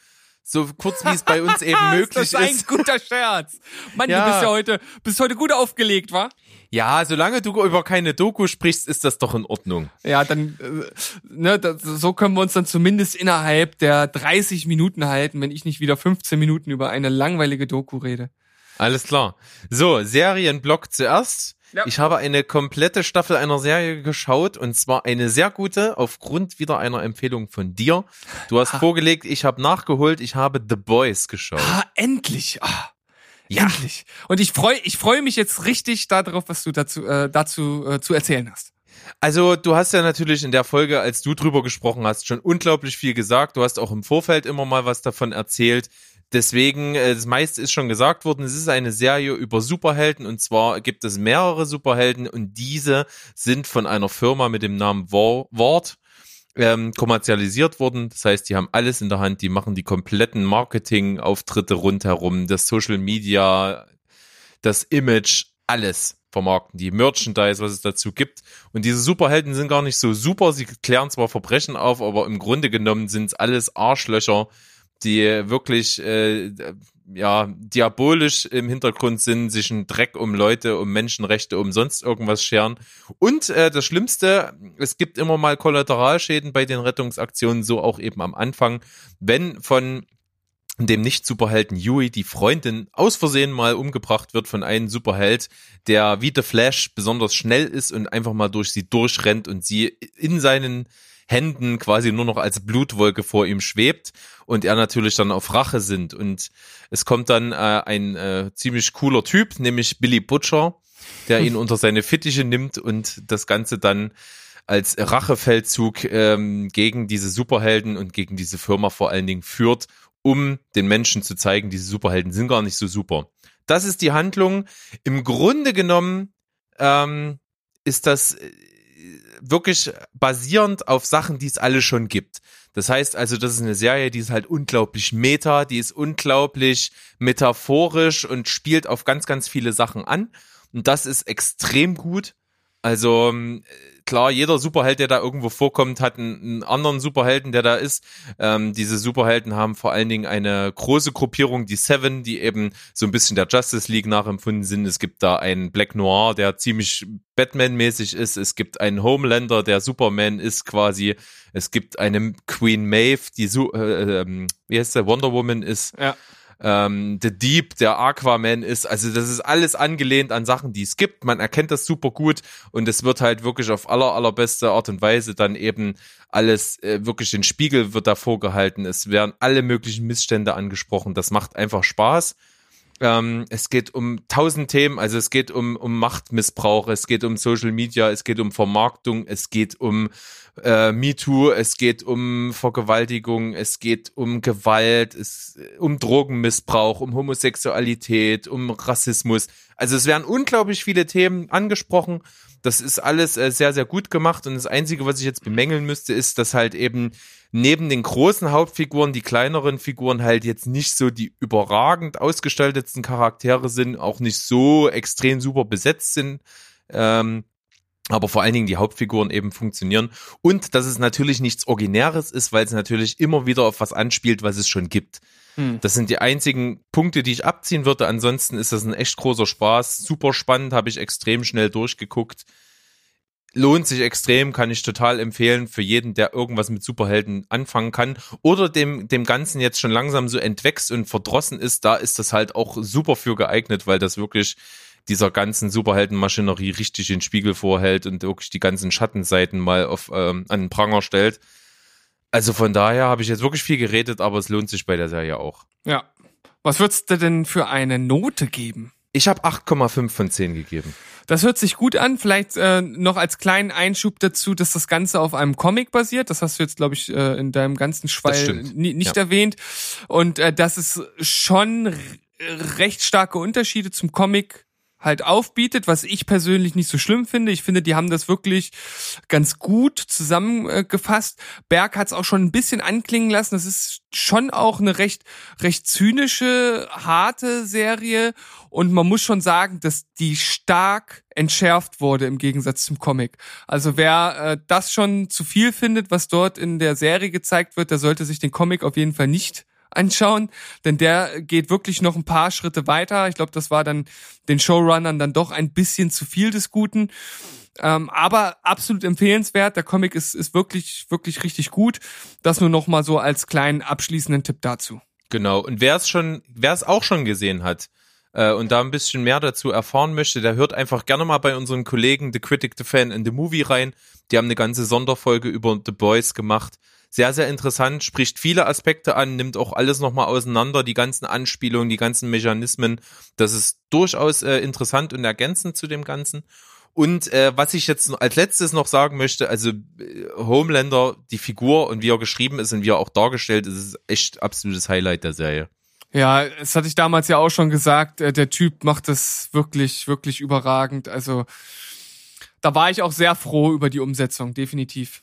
so kurz wie es bei uns eben möglich ist. Das ist ein guter Scherz. Mann, ja. du bist ja heute, bist heute gut aufgelegt, wa? Ja, solange du über keine Doku sprichst, ist das doch in Ordnung. Ja, dann, äh, ne, das, so können wir uns dann zumindest innerhalb der 30 Minuten halten, wenn ich nicht wieder 15 Minuten über eine langweilige Doku rede. Alles klar. So, Serienblock zuerst. Ja. Ich habe eine komplette Staffel einer Serie geschaut und zwar eine sehr gute aufgrund wieder einer Empfehlung von dir. Du hast ha. vorgelegt, ich habe nachgeholt, ich habe The Boys geschaut. Ah, endlich. Ah. Ja. Endlich. Und ich freue ich freu mich jetzt richtig darauf, was du dazu, äh, dazu äh, zu erzählen hast. Also du hast ja natürlich in der Folge, als du drüber gesprochen hast, schon unglaublich viel gesagt. Du hast auch im Vorfeld immer mal was davon erzählt. Deswegen, äh, das meiste ist schon gesagt worden. Es ist eine Serie über Superhelden und zwar gibt es mehrere Superhelden und diese sind von einer Firma mit dem Namen Ward ähm, kommerzialisiert worden. Das heißt, die haben alles in der Hand, die machen die kompletten Marketing-Auftritte rundherum, das Social Media, das Image, alles vermarkten, die Merchandise, was es dazu gibt. Und diese Superhelden sind gar nicht so super. Sie klären zwar Verbrechen auf, aber im Grunde genommen sind es alles Arschlöcher, die wirklich äh, ja diabolisch im Hintergrund sind, sich einen Dreck um Leute, um Menschenrechte, um sonst irgendwas scheren. Und äh, das Schlimmste, es gibt immer mal Kollateralschäden bei den Rettungsaktionen, so auch eben am Anfang, wenn von dem Nicht-Superhelden Yui die Freundin aus Versehen mal umgebracht wird von einem Superheld, der wie The Flash besonders schnell ist und einfach mal durch sie durchrennt und sie in seinen Händen quasi nur noch als Blutwolke vor ihm schwebt und er natürlich dann auf Rache sind. Und es kommt dann äh, ein äh, ziemlich cooler Typ, nämlich Billy Butcher, der ihn unter seine Fittiche nimmt und das Ganze dann als Rachefeldzug ähm, gegen diese Superhelden und gegen diese Firma vor allen Dingen führt, um den Menschen zu zeigen, diese Superhelden sind gar nicht so super. Das ist die Handlung. Im Grunde genommen ähm, ist das äh, wirklich basierend auf Sachen, die es alle schon gibt. Das heißt also, das ist eine Serie, die ist halt unglaublich meta, die ist unglaublich metaphorisch und spielt auf ganz, ganz viele Sachen an. Und das ist extrem gut. Also ähm, klar, jeder Superheld, der da irgendwo vorkommt, hat einen, einen anderen Superhelden, der da ist. Ähm, diese Superhelden haben vor allen Dingen eine große Gruppierung, die Seven, die eben so ein bisschen der Justice League nachempfunden sind. Es gibt da einen Black Noir, der ziemlich Batman-mäßig ist. Es gibt einen Homelander, der Superman ist quasi. Es gibt eine Queen Maeve, die, so, äh, äh, wie heißt der, Wonder Woman ist. Ja ähm, The Deep, der Aquaman ist. Also das ist alles angelehnt an Sachen, die es gibt. Man erkennt das super gut und es wird halt wirklich auf aller, allerbeste Art und Weise dann eben alles, äh, wirklich den Spiegel wird davor gehalten. Es werden alle möglichen Missstände angesprochen. Das macht einfach Spaß. Ähm, es geht um tausend Themen, also es geht um, um Machtmissbrauch, es geht um Social Media, es geht um Vermarktung, es geht um äh, MeToo, es geht um Vergewaltigung, es geht um Gewalt, es, um Drogenmissbrauch, um Homosexualität, um Rassismus. Also es werden unglaublich viele Themen angesprochen. Das ist alles äh, sehr, sehr gut gemacht und das Einzige, was ich jetzt bemängeln müsste, ist, dass halt eben neben den großen Hauptfiguren die kleineren Figuren halt jetzt nicht so die überragend ausgestaltetsten Charaktere sind, auch nicht so extrem super besetzt sind. Ähm, aber vor allen Dingen die Hauptfiguren eben funktionieren und dass es natürlich nichts Originäres ist, weil es natürlich immer wieder auf was anspielt, was es schon gibt. Hm. Das sind die einzigen Punkte, die ich abziehen würde. Ansonsten ist das ein echt großer Spaß, super spannend, habe ich extrem schnell durchgeguckt lohnt sich extrem, kann ich total empfehlen für jeden, der irgendwas mit Superhelden anfangen kann oder dem, dem Ganzen jetzt schon langsam so entwächst und verdrossen ist, da ist das halt auch super für geeignet, weil das wirklich dieser ganzen Superheldenmaschinerie richtig den Spiegel vorhält und wirklich die ganzen Schattenseiten mal auf ähm, an den Pranger stellt. Also von daher habe ich jetzt wirklich viel geredet, aber es lohnt sich bei der Serie auch. Ja. Was würdest du denn für eine Note geben? Ich habe 8,5 von 10 gegeben. Das hört sich gut an. Vielleicht äh, noch als kleinen Einschub dazu, dass das Ganze auf einem Comic basiert. Das hast du jetzt, glaube ich, äh, in deinem ganzen Schwall nicht ja. erwähnt. Und äh, dass es schon recht starke Unterschiede zum Comic halt aufbietet, was ich persönlich nicht so schlimm finde. Ich finde, die haben das wirklich ganz gut zusammengefasst. Berg hat es auch schon ein bisschen anklingen lassen. Das ist schon auch eine recht, recht zynische, harte Serie. Und man muss schon sagen, dass die stark entschärft wurde im Gegensatz zum Comic. Also wer äh, das schon zu viel findet, was dort in der Serie gezeigt wird, der sollte sich den Comic auf jeden Fall nicht anschauen, denn der geht wirklich noch ein paar Schritte weiter. Ich glaube, das war dann den Showrunnern dann doch ein bisschen zu viel des Guten. Ähm, aber absolut empfehlenswert. Der Comic ist, ist wirklich, wirklich richtig gut. Das nur noch mal so als kleinen abschließenden Tipp dazu. Genau. Und wer es schon, wer es auch schon gesehen hat, äh, und da ein bisschen mehr dazu erfahren möchte, der hört einfach gerne mal bei unseren Kollegen The Critic, The Fan and The Movie rein. Die haben eine ganze Sonderfolge über The Boys gemacht sehr, sehr interessant, spricht viele Aspekte an, nimmt auch alles nochmal auseinander, die ganzen Anspielungen, die ganzen Mechanismen. Das ist durchaus äh, interessant und ergänzend zu dem Ganzen. Und äh, was ich jetzt als letztes noch sagen möchte, also äh, Homelander, die Figur und wie er geschrieben ist und wie er auch dargestellt ist, ist echt absolutes Highlight der Serie. Ja, das hatte ich damals ja auch schon gesagt. äh, Der Typ macht das wirklich, wirklich überragend. Also da war ich auch sehr froh über die Umsetzung, definitiv.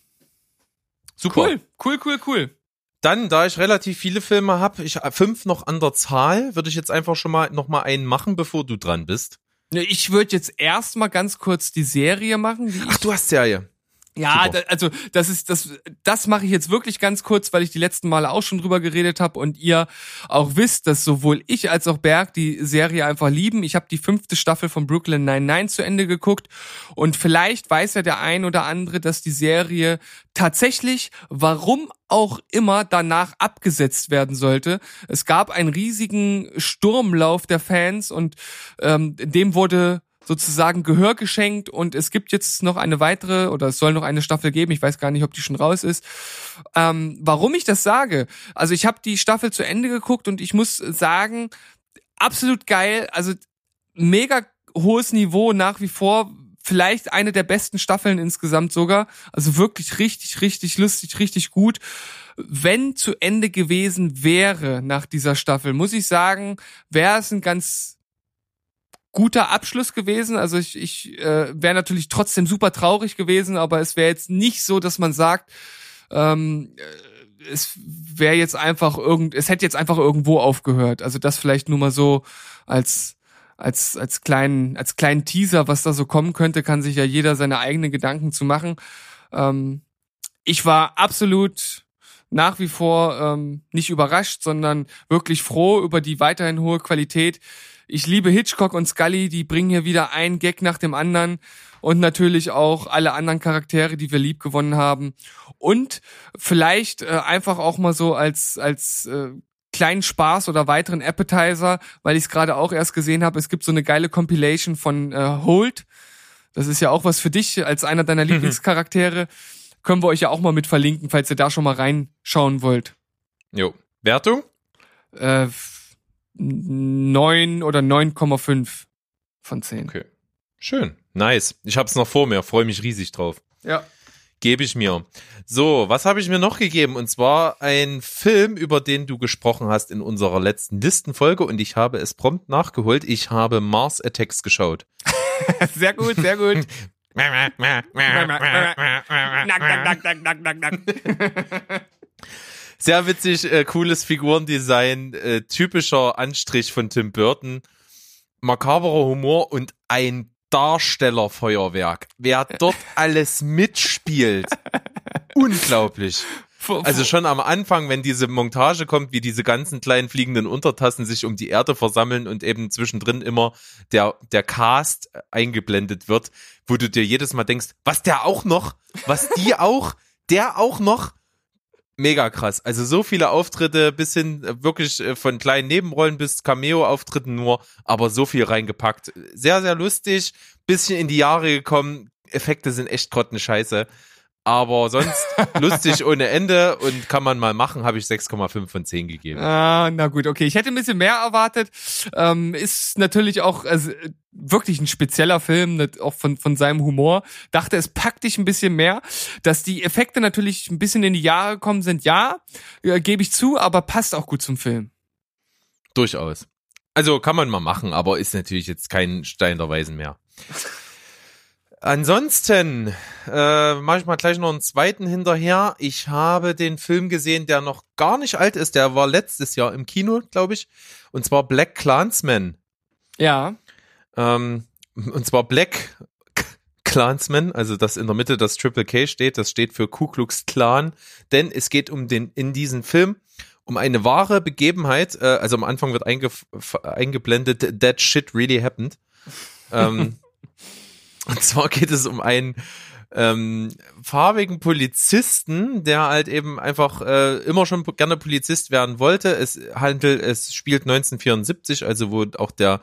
Super. Cool, cool, cool, cool. Dann, da ich relativ viele Filme habe, ich fünf noch an der Zahl, würde ich jetzt einfach schon mal noch mal einen machen, bevor du dran bist. Ne, Ich würde jetzt erstmal ganz kurz die Serie machen. Ach, du hast Serie. Ja, da, also das ist das das mache ich jetzt wirklich ganz kurz, weil ich die letzten Male auch schon drüber geredet habe und ihr auch wisst, dass sowohl ich als auch Berg die Serie einfach lieben. Ich habe die fünfte Staffel von Brooklyn 99 zu Ende geguckt und vielleicht weiß ja der ein oder andere, dass die Serie tatsächlich, warum auch immer, danach abgesetzt werden sollte. Es gab einen riesigen Sturmlauf der Fans und ähm, dem wurde sozusagen Gehör geschenkt und es gibt jetzt noch eine weitere oder es soll noch eine Staffel geben. Ich weiß gar nicht, ob die schon raus ist. Ähm, warum ich das sage? Also ich habe die Staffel zu Ende geguckt und ich muss sagen, absolut geil. Also mega hohes Niveau nach wie vor. Vielleicht eine der besten Staffeln insgesamt sogar. Also wirklich richtig, richtig lustig, richtig gut. Wenn zu Ende gewesen wäre nach dieser Staffel, muss ich sagen, wäre es ein ganz guter Abschluss gewesen. Also ich, ich äh, wäre natürlich trotzdem super traurig gewesen, aber es wäre jetzt nicht so, dass man sagt, ähm, äh, es wäre jetzt einfach irgend, es hätte jetzt einfach irgendwo aufgehört. Also das vielleicht nur mal so als als als kleinen als kleinen Teaser, was da so kommen könnte, kann sich ja jeder seine eigenen Gedanken zu machen. Ähm, ich war absolut nach wie vor ähm, nicht überrascht, sondern wirklich froh über die weiterhin hohe Qualität. Ich liebe Hitchcock und Scully, die bringen hier wieder einen Gag nach dem anderen und natürlich auch alle anderen Charaktere, die wir lieb gewonnen haben. Und vielleicht äh, einfach auch mal so als als äh, kleinen Spaß oder weiteren Appetizer, weil ich es gerade auch erst gesehen habe. Es gibt so eine geile Compilation von äh, Holt. Das ist ja auch was für dich als einer deiner Lieblingscharaktere. Können wir euch ja auch mal mit verlinken, falls ihr da schon mal reinschauen wollt. Jo. Wertung? Äh, 9 oder 9,5 von 10. Okay. Schön. Nice. Ich hab's noch vor mir, freue mich riesig drauf. Ja. Gebe ich mir. So, was habe ich mir noch gegeben? Und zwar ein Film, über den du gesprochen hast in unserer letzten Listenfolge und ich habe es prompt nachgeholt. Ich habe Mars Attacks geschaut. Sehr gut, sehr gut. Nack, nack, nack, nack, nack, nack, nack. Sehr witzig, äh, cooles Figurendesign, äh, typischer Anstrich von Tim Burton, makaberer Humor und ein Darstellerfeuerwerk. Wer dort alles mitspielt, unglaublich. Also schon am Anfang, wenn diese Montage kommt, wie diese ganzen kleinen fliegenden Untertassen sich um die Erde versammeln und eben zwischendrin immer der, der Cast eingeblendet wird, wo du dir jedes Mal denkst, was der auch noch, was die auch, der auch noch. Mega krass. Also so viele Auftritte bis hin äh, wirklich äh, von kleinen Nebenrollen bis Cameo-Auftritten nur, aber so viel reingepackt. Sehr, sehr lustig, bisschen in die Jahre gekommen. Effekte sind echt grottenscheiße. Aber sonst lustig ohne Ende und kann man mal machen, habe ich 6,5 von 10 gegeben. Ah, na gut, okay. Ich hätte ein bisschen mehr erwartet. Ähm, ist natürlich auch also, wirklich ein spezieller Film, nicht auch von, von seinem Humor. Dachte, es packt dich ein bisschen mehr. Dass die Effekte natürlich ein bisschen in die Jahre gekommen sind, ja, äh, gebe ich zu, aber passt auch gut zum Film. Durchaus. Also kann man mal machen, aber ist natürlich jetzt kein Stein der Weisen mehr. Ansonsten äh, mache ich mal gleich noch einen zweiten hinterher. Ich habe den Film gesehen, der noch gar nicht alt ist. Der war letztes Jahr im Kino, glaube ich. Und zwar Black Clansman. Ja. Ähm, und zwar Black Clansman, also das in der Mitte das Triple K steht. Das steht für Ku Klux Klan. Denn es geht um den in diesem Film um eine wahre Begebenheit. Äh, also am Anfang wird einge eingeblendet, that shit really happened. ähm, und zwar geht es um einen ähm, farbigen Polizisten, der halt eben einfach äh, immer schon gerne Polizist werden wollte. Es handelt, es spielt 1974, also wo auch der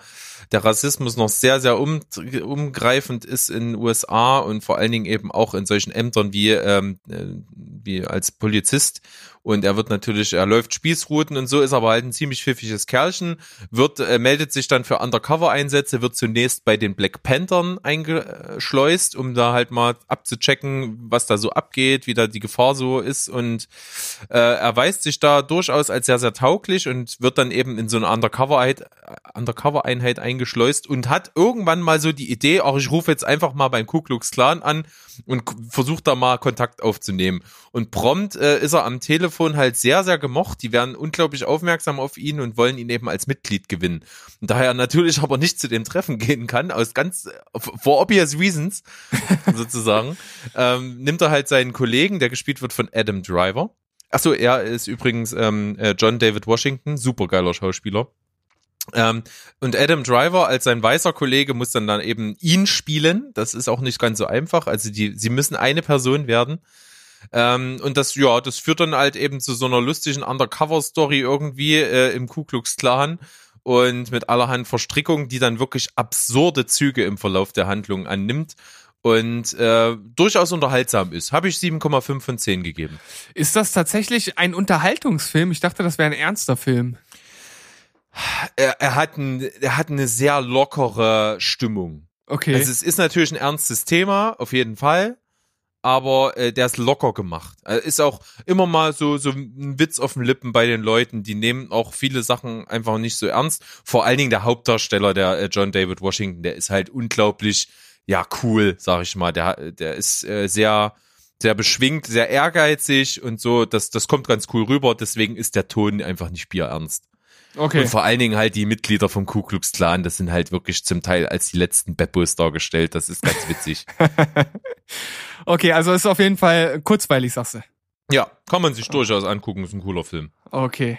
der Rassismus noch sehr sehr um, umgreifend ist in den USA und vor allen Dingen eben auch in solchen Ämtern wie ähm, äh, wie als Polizist und er wird natürlich, er läuft Spießrouten und so, ist aber halt ein ziemlich pfiffiges Kerlchen, wird, äh, meldet sich dann für Undercover-Einsätze, wird zunächst bei den Black Panthern eingeschleust, um da halt mal abzuchecken, was da so abgeht, wie da die Gefahr so ist und äh, erweist sich da durchaus als sehr, sehr tauglich und wird dann eben in so eine Undercover-Einheit Undercover eingeschleust und hat irgendwann mal so die Idee, auch ich rufe jetzt einfach mal beim Ku Klux Klan an und versucht da mal Kontakt aufzunehmen. Und prompt äh, ist er am Telefon halt sehr, sehr gemocht. Die werden unglaublich aufmerksam auf ihn und wollen ihn eben als Mitglied gewinnen. Und da er natürlich aber nicht zu dem Treffen gehen kann, aus ganz, for obvious reasons, sozusagen, ähm, nimmt er halt seinen Kollegen, der gespielt wird von Adam Driver. Achso, er ist übrigens ähm, äh, John David Washington, supergeiler Schauspieler. Ähm, und Adam Driver als sein weißer Kollege muss dann dann eben ihn spielen. Das ist auch nicht ganz so einfach. Also die, sie müssen eine Person werden. Ähm, und das, ja, das führt dann halt eben zu so einer lustigen Undercover-Story irgendwie äh, im Ku Klux Klan und mit allerhand Verstrickungen, die dann wirklich absurde Züge im Verlauf der Handlung annimmt und äh, durchaus unterhaltsam ist. Habe ich 7,5 von 10 gegeben. Ist das tatsächlich ein Unterhaltungsfilm? Ich dachte, das wäre ein ernster Film er, er, hat ein, er hat eine sehr lockere Stimmung. Okay. Also es ist natürlich ein ernstes Thema, auf jeden Fall. Aber äh, der ist locker gemacht. Er ist auch immer mal so so ein Witz auf den Lippen bei den Leuten. Die nehmen auch viele Sachen einfach nicht so ernst. Vor allen Dingen der Hauptdarsteller, der äh, John David Washington, der ist halt unglaublich, ja cool, sag ich mal. Der der ist äh, sehr sehr beschwingt, sehr ehrgeizig und so. Das das kommt ganz cool rüber. Deswegen ist der Ton einfach nicht bierernst. Okay. Und vor allen Dingen halt die Mitglieder vom Ku Klux Klan, das sind halt wirklich zum Teil als die letzten Beppos dargestellt. Das ist ganz witzig. okay, also ist auf jeden Fall kurzweilig, sagst du. Ja, kann man sich durchaus angucken, ist ein cooler Film. Okay.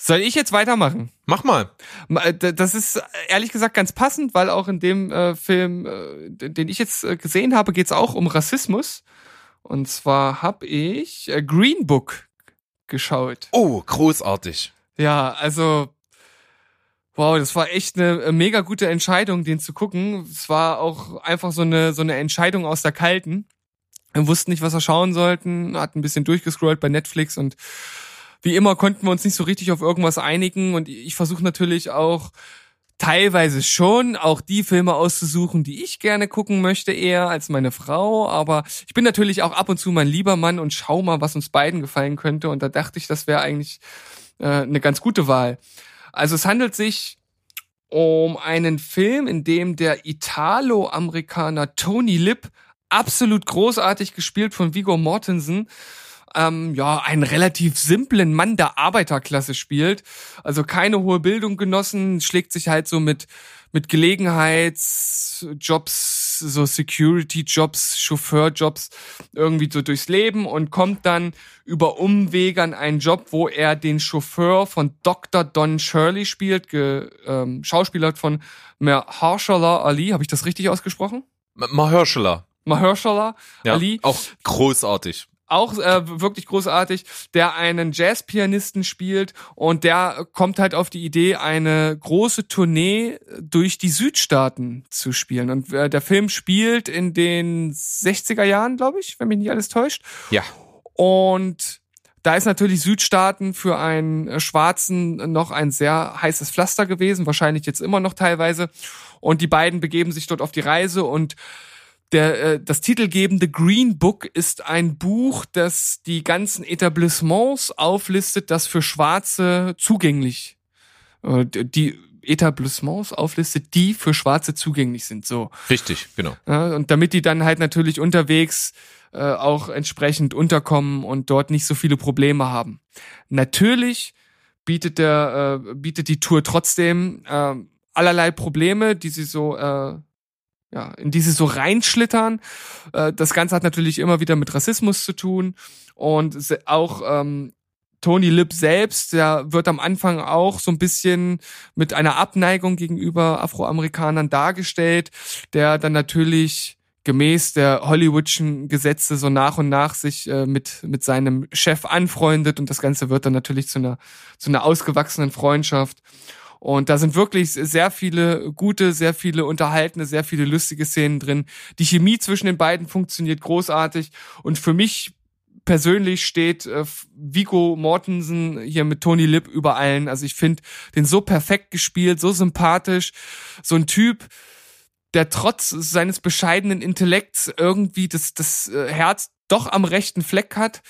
Soll ich jetzt weitermachen? Mach mal. Äh, das ist ehrlich gesagt ganz passend, weil auch in dem äh, Film, äh, den ich jetzt äh, gesehen habe, geht es auch um Rassismus. Und zwar habe ich Green Book geschaut. Oh, großartig. Ja, also wow, das war echt eine äh, mega gute Entscheidung, den zu gucken. Es war auch einfach so eine so eine Entscheidung aus der Kalten. Wir wussten nicht, was wir schauen sollten, hatten ein bisschen durchgescrollt bei Netflix und wie immer konnten wir uns nicht so richtig auf irgendwas einigen und ich versuche natürlich auch teilweise schon auch die Filme auszusuchen, die ich gerne gucken möchte, eher als meine Frau. Aber ich bin natürlich auch ab und zu mein lieber Mann und schau mal, was uns beiden gefallen könnte. Und da dachte ich, das wäre eigentlich äh, eine ganz gute Wahl. Also es handelt sich um einen Film, in dem der Italo-Amerikaner Tony Lip absolut großartig gespielt von Vigo Mortensen ähm, ja, einen relativ simplen Mann der Arbeiterklasse spielt. Also keine hohe Bildung genossen, schlägt sich halt so mit, mit Gelegenheitsjobs, so Security-Jobs, Chauffeur-Jobs irgendwie so durchs Leben und kommt dann über Umwege an einen Job, wo er den Chauffeur von Dr. Don Shirley spielt, ge, ähm, Schauspieler von Mahershala Ali. Habe ich das richtig ausgesprochen? Mahershala. Mahershala ja, Ali. Auch großartig auch äh, wirklich großartig, der einen Jazzpianisten spielt und der kommt halt auf die Idee, eine große Tournee durch die Südstaaten zu spielen. Und äh, der Film spielt in den 60er Jahren, glaube ich, wenn mich nicht alles täuscht. Ja. Und da ist natürlich Südstaaten für einen Schwarzen noch ein sehr heißes Pflaster gewesen, wahrscheinlich jetzt immer noch teilweise. Und die beiden begeben sich dort auf die Reise und der, äh, das titelgebende Green Book ist ein Buch, das die ganzen Etablissements auflistet, das für Schwarze zugänglich, äh, die Etablissements auflistet, die für Schwarze zugänglich sind. So. Richtig, genau. Ja, und damit die dann halt natürlich unterwegs äh, auch entsprechend unterkommen und dort nicht so viele Probleme haben. Natürlich bietet der äh, bietet die Tour trotzdem äh, allerlei Probleme, die sie so äh, ja, in diese so reinschlittern. Äh, das Ganze hat natürlich immer wieder mit Rassismus zu tun und auch ähm, Tony Lip selbst, der wird am Anfang auch so ein bisschen mit einer Abneigung gegenüber Afroamerikanern dargestellt, der dann natürlich gemäß der Hollywoodschen Gesetze so nach und nach sich äh, mit mit seinem Chef anfreundet und das Ganze wird dann natürlich zu einer zu einer ausgewachsenen Freundschaft. Und da sind wirklich sehr viele gute, sehr viele unterhaltene, sehr viele lustige Szenen drin. Die Chemie zwischen den beiden funktioniert großartig. Und für mich persönlich steht äh, Vigo Mortensen hier mit Tony Lip über allen. Also ich finde den so perfekt gespielt, so sympathisch, so ein Typ, der trotz seines bescheidenen Intellekts irgendwie das, das äh, Herz doch am rechten Fleck hat.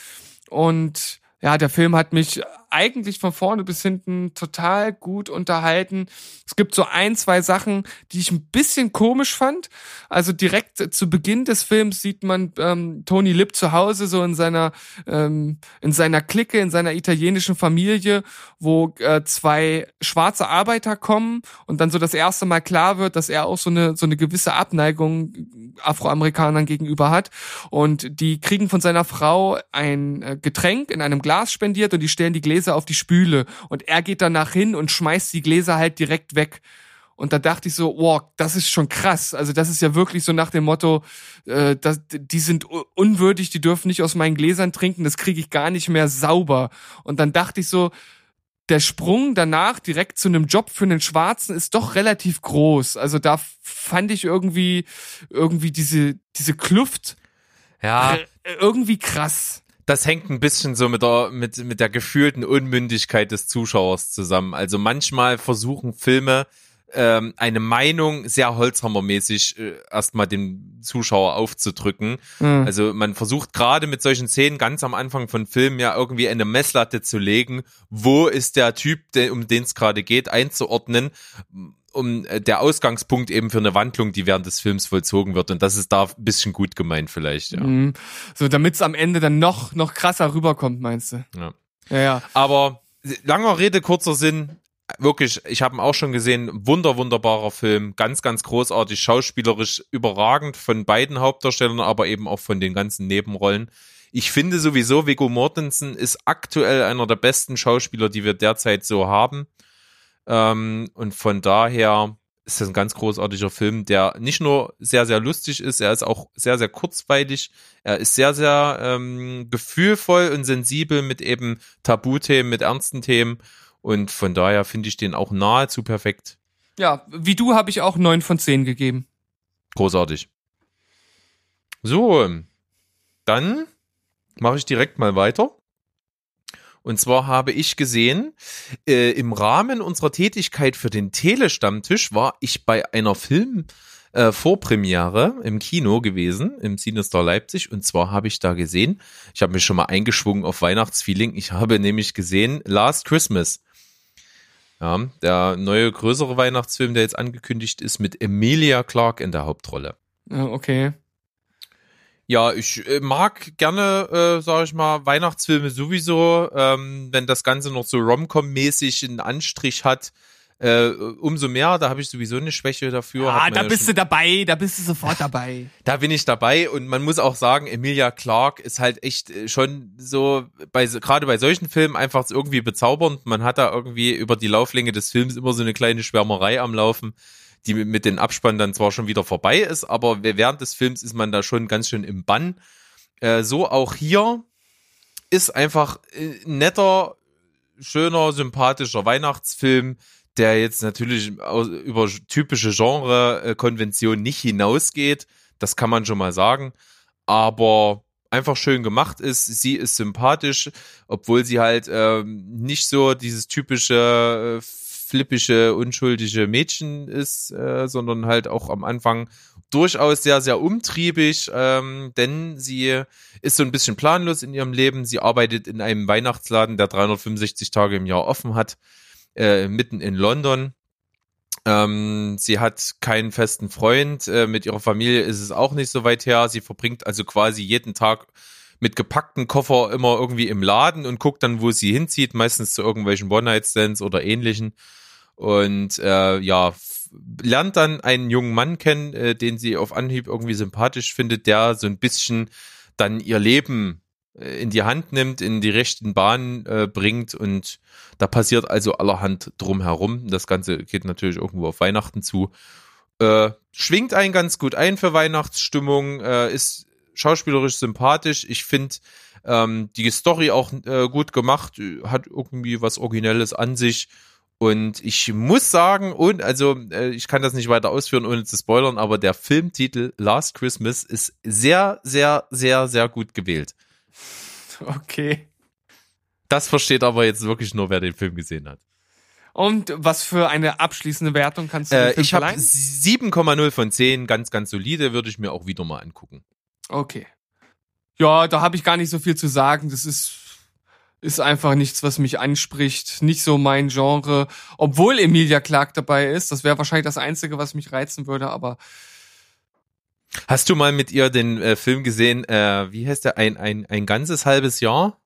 Und ja, der Film hat mich eigentlich von vorne bis hinten total gut unterhalten. Es gibt so ein, zwei Sachen, die ich ein bisschen komisch fand. Also direkt zu Beginn des Films sieht man ähm, Tony Lip zu Hause, so in seiner, ähm, in seiner Clique, in seiner italienischen Familie, wo äh, zwei schwarze Arbeiter kommen und dann so das erste Mal klar wird, dass er auch so eine, so eine gewisse Abneigung Afroamerikanern gegenüber hat. Und die kriegen von seiner Frau ein äh, Getränk in einem Glas spendiert und die stellen die Gläser Gläser auf die Spüle und er geht danach hin und schmeißt die Gläser halt direkt weg. Und da dachte ich so, wow, das ist schon krass. Also das ist ja wirklich so nach dem Motto, äh, das, die sind unwürdig, die dürfen nicht aus meinen Gläsern trinken, das kriege ich gar nicht mehr sauber. Und dann dachte ich so, der Sprung danach direkt zu einem Job für einen Schwarzen ist doch relativ groß. Also da fand ich irgendwie irgendwie diese diese Kluft ja irgendwie krass das hängt ein bisschen so mit der, mit, mit der gefühlten Unmündigkeit des Zuschauers zusammen. Also manchmal versuchen Filme, ähm, eine Meinung sehr holzhammermäßig äh, erstmal dem Zuschauer aufzudrücken. Mhm. Also man versucht gerade mit solchen Szenen ganz am Anfang von Filmen ja irgendwie eine Messlatte zu legen, wo ist der Typ, der, um den es gerade geht, einzuordnen um äh, der Ausgangspunkt eben für eine Wandlung, die während des Films vollzogen wird. Und das ist da ein bisschen gut gemeint vielleicht, ja. Mhm. So, damit es am Ende dann noch, noch krasser rüberkommt, meinst du? Ja. Ja, ja. Aber langer Rede, kurzer Sinn. Wirklich, ich habe ihn auch schon gesehen, wunder, wunderbarer Film, ganz, ganz großartig, schauspielerisch überragend von beiden Hauptdarstellern, aber eben auch von den ganzen Nebenrollen. Ich finde sowieso, Viggo Mortensen ist aktuell einer der besten Schauspieler, die wir derzeit so haben. Ähm, und von daher ist das ein ganz großartiger Film, der nicht nur sehr, sehr lustig ist, er ist auch sehr, sehr kurzweilig. Er ist sehr, sehr ähm, gefühlvoll und sensibel mit eben Tabuthemen, mit ernsten Themen. Und von daher finde ich den auch nahezu perfekt. Ja, wie du habe ich auch neun von zehn gegeben. Großartig. So, dann mache ich direkt mal weiter. Und zwar habe ich gesehen, äh, im Rahmen unserer Tätigkeit für den Telestammtisch war ich bei einer Film äh, Vorpremiere im Kino gewesen, im Cinestar Leipzig. Und zwar habe ich da gesehen, ich habe mich schon mal eingeschwungen auf Weihnachtsfeeling. Ich habe nämlich gesehen Last Christmas. Ja, der neue größere Weihnachtsfilm, der jetzt angekündigt ist, mit Emilia Clarke in der Hauptrolle. Okay. Ja, ich äh, mag gerne, äh, sag ich mal, Weihnachtsfilme sowieso, ähm, wenn das Ganze noch so Rom-Com-mäßig einen Anstrich hat. Äh, umso mehr, da habe ich sowieso eine Schwäche dafür. Ah, da ja bist du dabei, da bist du sofort dabei. da bin ich dabei und man muss auch sagen, Emilia Clark ist halt echt äh, schon so, bei gerade bei solchen Filmen einfach irgendwie bezaubernd. Man hat da irgendwie über die Lauflänge des Films immer so eine kleine Schwärmerei am Laufen die mit den Abspann dann zwar schon wieder vorbei ist, aber während des Films ist man da schon ganz schön im Bann. Äh, so auch hier ist einfach äh, netter, schöner, sympathischer Weihnachtsfilm, der jetzt natürlich über typische Genre-Konventionen nicht hinausgeht. Das kann man schon mal sagen. Aber einfach schön gemacht ist. Sie ist sympathisch, obwohl sie halt ähm, nicht so dieses typische äh, flippische, unschuldige Mädchen ist, äh, sondern halt auch am Anfang durchaus sehr, sehr umtriebig, ähm, denn sie ist so ein bisschen planlos in ihrem Leben. Sie arbeitet in einem Weihnachtsladen, der 365 Tage im Jahr offen hat, äh, mitten in London. Ähm, sie hat keinen festen Freund. Äh, mit ihrer Familie ist es auch nicht so weit her. Sie verbringt also quasi jeden Tag mit gepackten Koffer immer irgendwie im Laden und guckt dann, wo sie hinzieht, meistens zu irgendwelchen One-Night-Stands oder ähnlichen und äh, ja, lernt dann einen jungen Mann kennen, äh, den sie auf Anhieb irgendwie sympathisch findet, der so ein bisschen dann ihr Leben äh, in die Hand nimmt, in die rechten Bahnen äh, bringt und da passiert also allerhand drumherum. Das Ganze geht natürlich irgendwo auf Weihnachten zu Äh, schwingt einen ganz gut ein für Weihnachtsstimmung, äh, ist schauspielerisch sympathisch. Ich finde ähm, die Story auch äh, gut gemacht, hat irgendwie was Originelles an sich. Und ich muss sagen, und also äh, ich kann das nicht weiter ausführen, ohne zu spoilern, aber der Filmtitel Last Christmas ist sehr, sehr, sehr, sehr gut gewählt. Okay. Das versteht aber jetzt wirklich nur, wer den Film gesehen hat. Und was für eine abschließende Wertung kannst du Äh, ich habe verleihen? 7,0 von 10, ganz, ganz solide, würde ich mir auch wieder mal angucken. Okay. Ja, da habe ich gar nicht so viel zu sagen. Das ist ist einfach nichts, was mich anspricht. Nicht so mein Genre. Obwohl Emilia Clarke dabei ist. Das wäre wahrscheinlich das Einzige, was mich reizen würde. Aber Hast du mal mit ihr den äh, Film gesehen, äh, wie heißt der, ein, ein, ein ganzes halbes Jahr?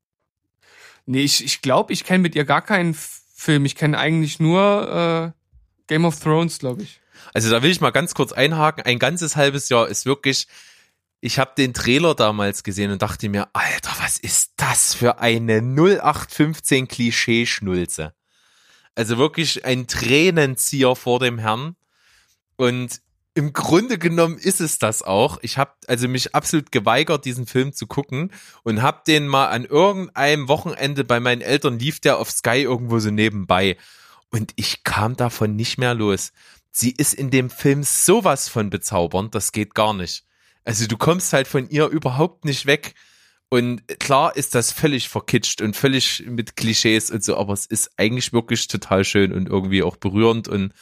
nee, ich, ich glaube, ich kenne mit ihr gar keinen Film. Ich kenne eigentlich nur äh, Game of Thrones, glaube ich. Also da will ich mal ganz kurz einhaken. Ein ganzes halbes Jahr ist wirklich. Ich habe den Trailer damals gesehen und dachte mir, Alter, was ist das für eine 0815 Klischee-Schnulze? Also wirklich ein Tränenzieher vor dem Herrn. Und im Grunde genommen ist es das auch. Ich habe also mich absolut geweigert, diesen Film zu gucken und habe den mal an irgendeinem Wochenende bei meinen Eltern lief der auf Sky irgendwo so nebenbei und ich kam davon nicht mehr los. Sie ist in dem Film sowas von bezaubernd, das geht gar nicht. Also du kommst halt von ihr überhaupt nicht weg. Und klar ist das völlig verkitscht und völlig mit Klischees und so, aber es ist eigentlich wirklich total schön und irgendwie auch berührend und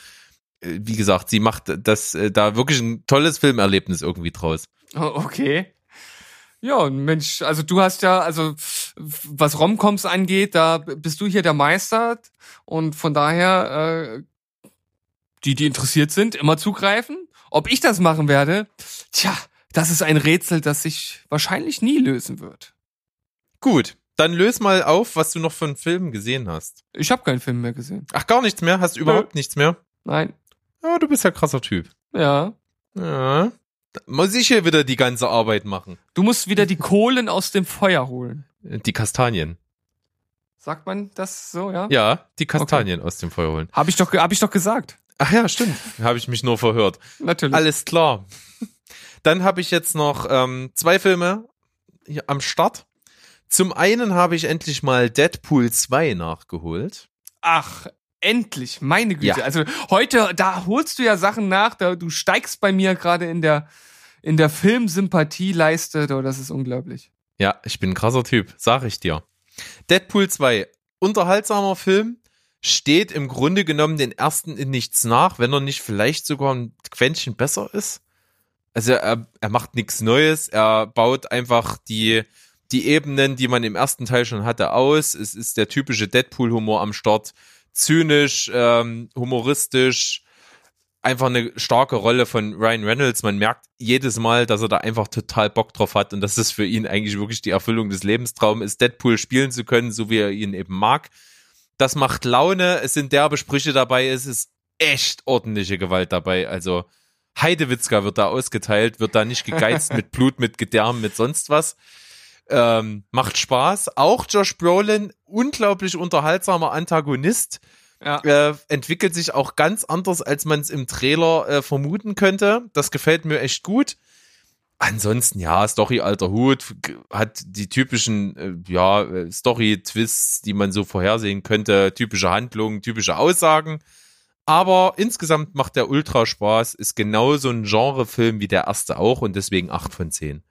äh, wie gesagt, sie macht das äh, da wirklich ein tolles Filmerlebnis irgendwie draus. Oh, Okay. Ja, Mensch, also du hast ja, also was Romcoms angeht, da bist du hier der Meister und von daher äh, die, die interessiert sind, immer zugreifen. Ob ich das machen werde, tja, das ist ein Rätsel, das sich wahrscheinlich nie lösen wird. Gut, dann löse mal auf, was du noch von Filmen gesehen hast. Ich habe keinen Film mehr gesehen. Ach, gar nichts mehr? Hast du überhaupt nichts mehr? Nein. Ja, du bist ja krasser Typ. Ja. Ja. Da muss ich hier wieder die ganze Arbeit machen. Du musst wieder die Kohlen aus dem Feuer holen. Die Kastanien. Sagt man das so, ja? Ja, die Kastanien aus dem Feuer holen. Hab ich doch, hab ich doch gesagt. Ach ja, stimmt. Habe ich mich nur verhört. Natürlich. Alles klar. Dann habe ich jetzt noch ähm, zwei Filme hier am Start. Zum einen habe ich endlich mal Deadpool 2 nachgeholt. Ach, endlich, meine Güte. Ja. Also heute, da holst du ja Sachen nach, da, du steigst bei mir gerade in der, in der Filmsympathieleiste, da, das ist unglaublich. Ja, ich bin ein krasser Typ, sag ich dir. Deadpool 2, unterhaltsamer Film, steht im Grunde genommen den ersten in nichts nach, wenn er nicht vielleicht sogar ein Quäntchen besser ist. Also er, er macht nichts Neues, er baut einfach die, die Ebenen, die man im ersten Teil schon hatte, aus. Es ist der typische Deadpool-Humor am Start. Zynisch, ähm, humoristisch, einfach eine starke Rolle von Ryan Reynolds. Man merkt jedes Mal, dass er da einfach total Bock drauf hat und dass es für ihn eigentlich wirklich die Erfüllung des Lebenstraums ist, Deadpool spielen zu können, so wie er ihn eben mag. Das macht Laune, es sind derbe Sprüche dabei, es ist echt ordentliche Gewalt dabei. Also Heidewitzka wird da ausgeteilt, wird da nicht gegeizt mit Blut, mit Gedärm, mit sonst was. Ähm, macht Spaß. Auch Josh Brolin, unglaublich unterhaltsamer Antagonist Ja. äh, entwickelt sich auch ganz anders, als man es im Trailer äh, vermuten könnte. Das gefällt mir echt gut. Ansonsten, ja, Story alter Hut, hat die typischen, äh, ja, äh, Story-Twists, die man so vorhersehen könnte, typische Handlungen, typische Aussagen. Aber insgesamt macht der Ultra Spaß, ist genauso ein Genrefilm wie der erste auch und deswegen 8 von 10.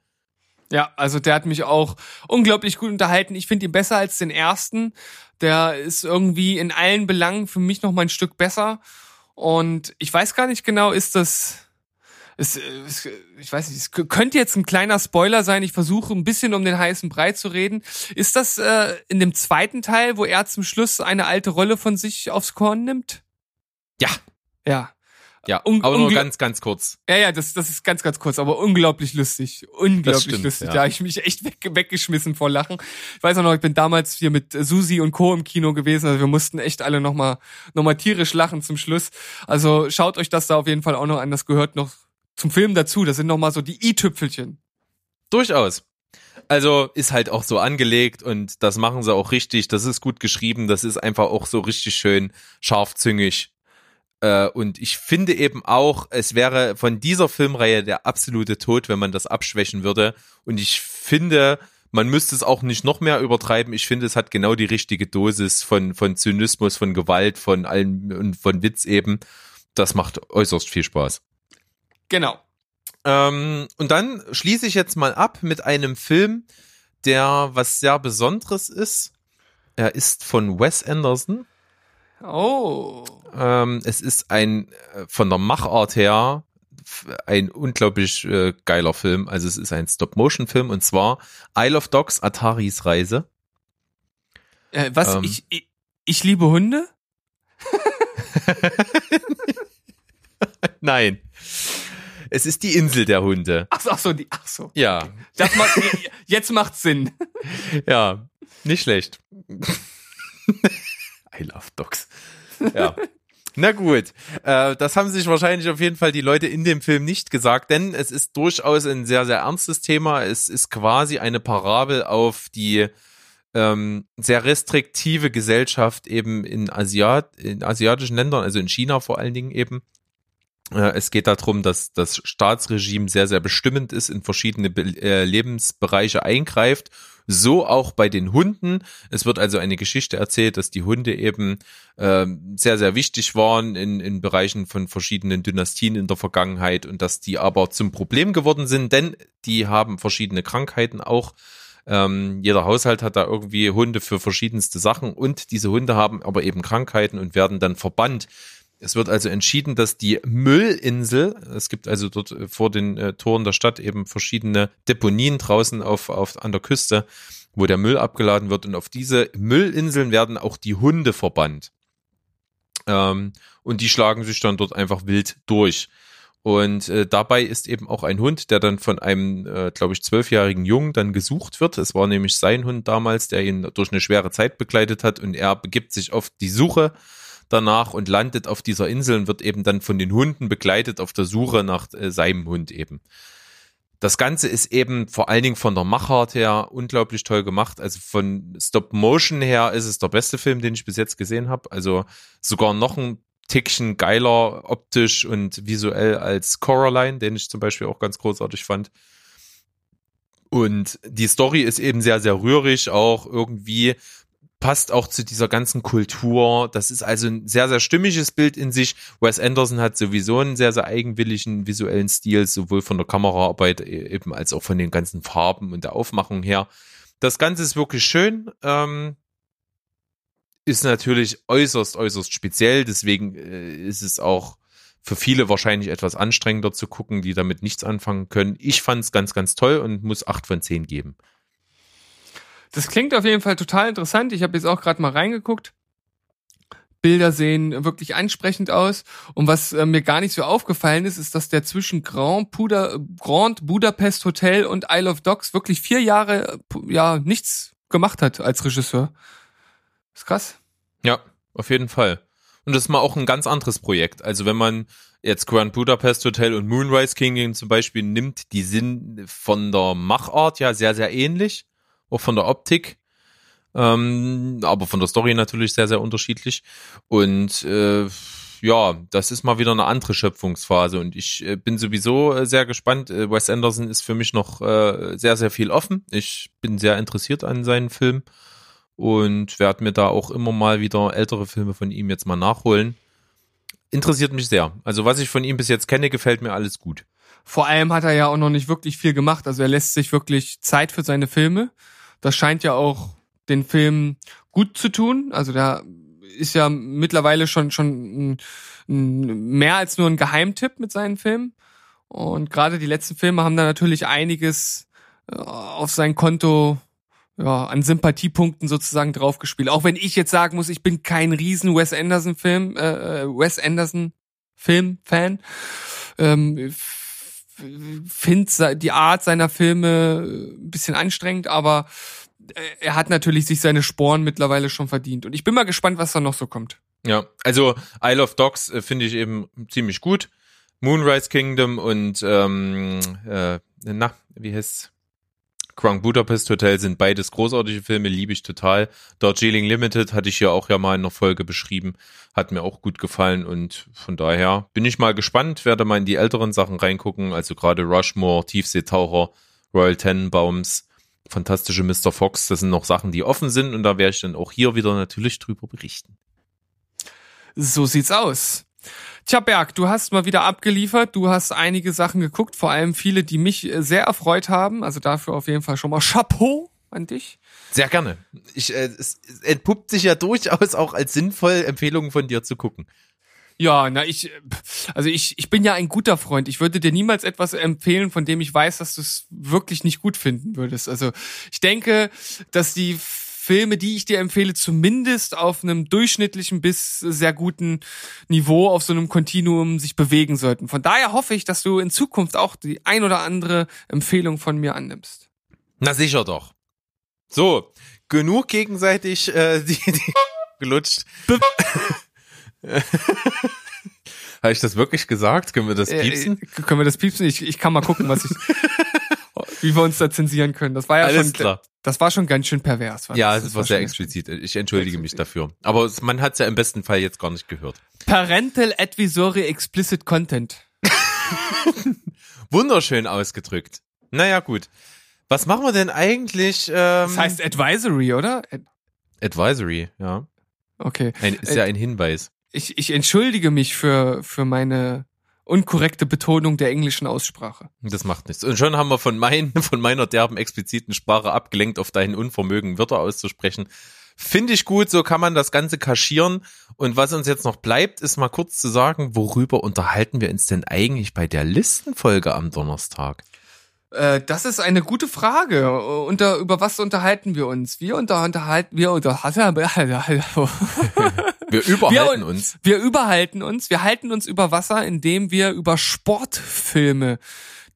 Ja, also der hat mich auch unglaublich gut unterhalten. Ich finde ihn besser als den ersten. Der ist irgendwie in allen Belangen für mich noch mal ein Stück besser. Und ich weiß gar nicht genau, ist das, ist, ist, ich weiß nicht, es könnte jetzt ein kleiner Spoiler sein. Ich versuche ein bisschen um den heißen Brei zu reden. Ist das äh, in dem zweiten Teil, wo er zum Schluss eine alte Rolle von sich aufs Korn nimmt? Ja. Ja. Ja, Un- aber nur ganz, ganz kurz. Ja, ja, das, das ist ganz, ganz kurz, aber unglaublich lustig. Unglaublich stimmt, lustig. ja. Da habe ich mich echt weg, weggeschmissen vor Lachen. Ich weiß auch noch, ich bin damals hier mit Susi und Co. im Kino gewesen. Also wir mussten echt alle nochmal noch mal tierisch lachen zum Schluss. Also schaut euch das da auf jeden Fall auch noch an. Das gehört noch zum Film dazu. Das sind nochmal so die i-Tüpfelchen. Durchaus. Also ist halt auch so angelegt und das machen sie auch richtig. Das ist gut geschrieben. Das ist einfach auch so richtig schön scharfzüngig. Äh, und ich finde eben auch, es wäre von dieser Filmreihe der absolute Tod, wenn man das abschwächen würde. Und ich finde, man müsste es auch nicht noch mehr übertreiben. Ich finde, es hat genau die richtige Dosis von, von Zynismus, von Gewalt, von allem und von Witz eben. Das macht äußerst viel Spaß. Genau. Ähm, und dann schließe ich jetzt mal ab mit einem Film, der was sehr Besonderes ist. Er ist von Wes Anderson. Oh. Ähm, es ist ein äh, von der Machart her ein unglaublich äh, geiler Film. Also es ist ein Stop-Motion-Film und zwar Isle of Dogs, Ataris Reise. Äh, was? Ähm. ich, ich, ich liebe Hunde? Nein. Es ist die Insel der Hunde. Ach so, ach so, die, ach so. Ja, Das macht, jetzt macht's Sinn. ja, nicht schlecht. I love dogs. Ja. Na gut, äh, das haben sich wahrscheinlich auf jeden Fall die Leute in dem Film nicht gesagt, denn es ist durchaus ein sehr, sehr ernstes Thema. Es ist quasi eine Parabel auf die ähm, sehr restriktive Gesellschaft eben in, Asiat in asiatischen Ländern, also in China vor allen Dingen eben. Äh, Es geht darum, dass das Staatsregime sehr, sehr bestimmend ist, in verschiedene Be äh, Lebensbereiche eingreift. So auch bei den Hunden. Es wird also eine Geschichte erzählt, dass die Hunde eben ähm, sehr, sehr wichtig waren in, in Bereichen von verschiedenen Dynastien in der Vergangenheit und dass die aber zum Problem geworden sind, denn die haben verschiedene Krankheiten auch. Ähm, jeder Haushalt hat da irgendwie Hunde für verschiedenste Sachen und diese Hunde haben aber eben Krankheiten und werden dann verbannt. Es wird also entschieden, dass die Müllinsel, es gibt also dort äh, vor den äh, Toren der Stadt eben verschiedene Deponien draußen auf, auf, an der Küste, wo der Müll abgeladen wird und auf diese Müllinseln werden auch die Hunde verbannt. Ähm, und die schlagen sich dann dort einfach wild durch. Und äh, dabei ist eben auch ein Hund, der dann von einem, äh, glaube ich, zwölfjährigen Jungen dann gesucht wird. Es war nämlich sein Hund damals, der ihn durch eine schwere Zeit begleitet hat und er begibt sich auf die Suche danach und landet auf dieser Insel und wird eben dann von den Hunden begleitet auf der Suche nach äh, seinem Hund eben. Das Ganze ist eben vor allen Dingen von der Machart her unglaublich toll gemacht. Also von Stop Motion her ist es der beste Film, den ich bis jetzt gesehen habe. Also sogar noch ein Tickchen geiler optisch und visuell als Coraline, den ich zum Beispiel auch ganz großartig fand. Und die Story ist eben sehr, sehr rührig, auch irgendwie passt auch zu dieser ganzen Kultur. Das ist also ein sehr, sehr stimmiges Bild in sich. Wes Anderson hat sowieso einen sehr, sehr eigenwilligen visuellen Stil, sowohl von der Kameraarbeit eben als auch von den ganzen Farben und der Aufmachung her. Das Ganze ist wirklich schön. Ähm, ist natürlich äußerst, äußerst speziell. Deswegen äh, ist es auch für viele wahrscheinlich etwas anstrengender zu gucken, die damit nichts anfangen können. Ich fand es ganz, ganz toll und muss acht von zehn geben. Das klingt auf jeden Fall total interessant. Ich habe jetzt auch gerade mal reingeguckt. Bilder sehen wirklich ansprechend aus. Und was äh, mir gar nicht so aufgefallen ist, ist, dass der zwischen Grand, Puda, Grand Budapest Hotel und Isle of Dogs wirklich vier Jahre äh, ja nichts gemacht hat als Regisseur. Ist krass. Ja, auf jeden Fall. Und das ist mal auch ein ganz anderes Projekt. Also wenn man jetzt Grand Budapest Hotel und Moonrise Kingdom zum Beispiel nimmt, die sind von der Machart ja sehr, sehr ähnlich, auch von der Optik, ähm, aber von der Story natürlich sehr, sehr unterschiedlich. Und äh, ja, das ist mal wieder eine andere Schöpfungsphase und ich äh, bin sowieso äh, sehr gespannt. Äh, Wes Anderson ist für mich noch äh, sehr, sehr viel offen. Ich bin sehr interessiert an seinen Film und werde mir da auch immer mal wieder ältere Filme von ihm jetzt mal nachholen. Interessiert mich sehr. Also was ich von ihm bis jetzt kenne, gefällt mir alles gut. Vor allem hat er ja auch noch nicht wirklich viel gemacht. Also er lässt sich wirklich Zeit für seine Filme. Das scheint ja auch den Film gut zu tun. Also da ist ja mittlerweile schon schon ein, ein, mehr als nur ein Geheimtipp mit seinen Filmen. Und gerade die letzten Filme haben da natürlich einiges äh, auf sein Konto ja, an Sympathiepunkten sozusagen draufgespielt. Auch wenn ich jetzt sagen muss, ich bin kein riesen Wes Anderson Film, äh, Wes Anderson Film Fan. Ähm, finde die Art seiner Filme ein bisschen anstrengend, aber er hat natürlich sich seine Sporen mittlerweile schon verdient. Und ich bin mal gespannt, was da noch so kommt. Ja, also Isle of Dogs äh, finde ich eben ziemlich gut. Moonrise Kingdom und ähm, äh, na, wie heißt's? Grand Budapest Hotel sind beides großartige Filme, liebe ich total. Darjeeling Limited hatte ich ja auch ja mal in einer Folge beschrieben, hat mir auch gut gefallen und von daher bin ich mal gespannt, werde mal in die älteren Sachen reingucken, also gerade Rushmore, Tiefseetaucher, Royal Tenenbaums, fantastische Mr. Fox, das sind noch Sachen, die offen sind und da werde ich dann auch hier wieder natürlich drüber berichten. So sieht's aus. Tja, Berg, du hast mal wieder abgeliefert. Du hast einige Sachen geguckt, vor allem viele, die mich äh, sehr erfreut haben. Also dafür auf jeden Fall schon mal Chapeau an dich. Sehr gerne. Ich, äh, es entpuppt sich ja durchaus auch als sinnvoll, Empfehlungen von dir zu gucken. Ja, na ich, also ich, ich bin ja ein guter Freund. Ich würde dir niemals etwas empfehlen, von dem ich weiß, dass du es wirklich nicht gut finden würdest. Also ich denke, dass die Filme, die ich dir empfehle, zumindest auf einem durchschnittlichen bis sehr guten Niveau auf so einem Kontinuum sich bewegen sollten. Von daher hoffe ich, dass du in Zukunft auch die ein oder andere Empfehlung von mir annimmst. Na sicher doch. So, genug gegenseitig äh, die, die gelutscht. Habe ich das wirklich gesagt? Können wir das Äh, piepsen? äh, können wir das piepsen? Ich, ich kann mal gucken, was ich, wie wir uns da zensieren können. Das war ja Alles schon, klar. das war schon ganz schön pervers. War Ja, das, es war sehr explizit. Ich entschuldige mich dafür. Aber es- man hat es ja im besten Fall jetzt gar nicht gehört. Parental Advisory Explicit Content. Wunderschön ausgedrückt. Naja, gut. Was machen wir denn eigentlich? Ähm, Das heißt Advisory, oder? Ad- Advisory, ja. Okay. Ein, ist ja ein Hinweis. Ich, ich entschuldige mich für, für meine unkorrekte Betonung der englischen Aussprache. Das macht nichts. Und schon haben wir von, mein, von meiner derben expliziten Sprache abgelenkt auf dein Unvermögen, Wörter auszusprechen. Finde ich gut, so kann man das Ganze kaschieren. Und was uns jetzt noch bleibt, ist mal kurz zu sagen, worüber unterhalten wir uns denn eigentlich bei der Listenfolge am Donnerstag? Äh, das ist eine gute Frage. Unter, über was unterhalten wir uns? Wir unter, unterhalten, wir unterhalten, Wir überhalten Wir- uns. wir überhalten uns, wir halten uns über Wasser, indem wir über Sportfilme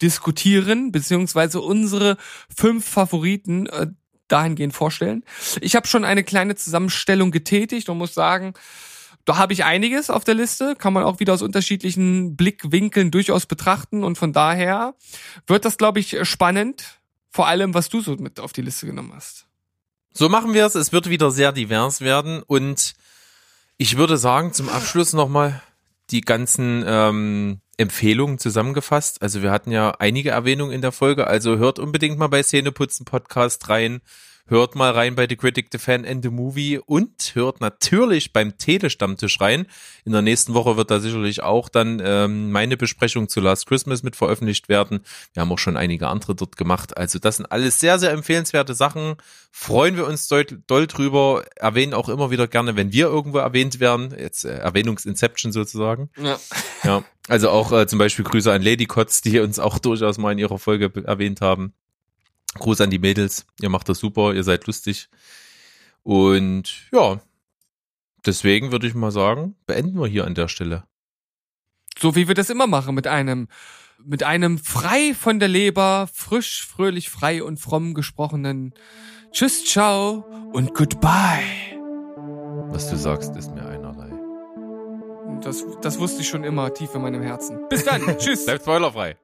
diskutieren, beziehungsweise unsere fünf Favoriten äh, dahingehend vorstellen. Ich habe schon eine kleine Zusammenstellung getätigt und muss sagen, da habe ich einiges auf der Liste, kann man auch wieder aus unterschiedlichen Blickwinkeln durchaus betrachten und von daher wird das, glaube ich, spannend, vor allem was du so mit auf die Liste genommen hast. So machen wir es. Es wird wieder sehr divers werden. Und ich würde sagen, zum Abschluss nochmal die ganzen ähm, Empfehlungen zusammengefasst. Also wir hatten ja einige Erwähnungen in der Folge. Also hört unbedingt mal bei Szeneputzen Podcast rein. Hört mal rein bei The Critic, The Fan and The Movie und hört natürlich beim Telestammtisch rein. In der nächsten Woche wird da sicherlich auch dann ähm, meine Besprechung zu Last Christmas mit veröffentlicht werden. Wir haben auch schon einige andere dort gemacht. Also das sind alles sehr, sehr empfehlenswerte Sachen. Freuen wir uns doll, doll drüber. Erwähnen auch immer wieder gerne, wenn wir irgendwo erwähnt werden. Jetzt äh, Erwähnungsinception sozusagen. Ja. Ja, also auch äh, zum Beispiel Grüße an Lady Kotz, die uns auch durchaus mal in ihrer Folge erwähnt haben. Gruß an die Mädels, ihr macht das super, ihr seid lustig. Und ja, deswegen würde ich mal sagen, beenden wir hier an der Stelle. So wie wir das immer machen, mit einem, mit einem frei von der Leber, frisch, fröhlich, frei und fromm gesprochenen Tschüss, ciao und goodbye. Was du sagst, ist mir einerlei. Das, das wusste ich schon immer tief in meinem Herzen. Bis dann. Tschüss. Bleibt spoilerfrei.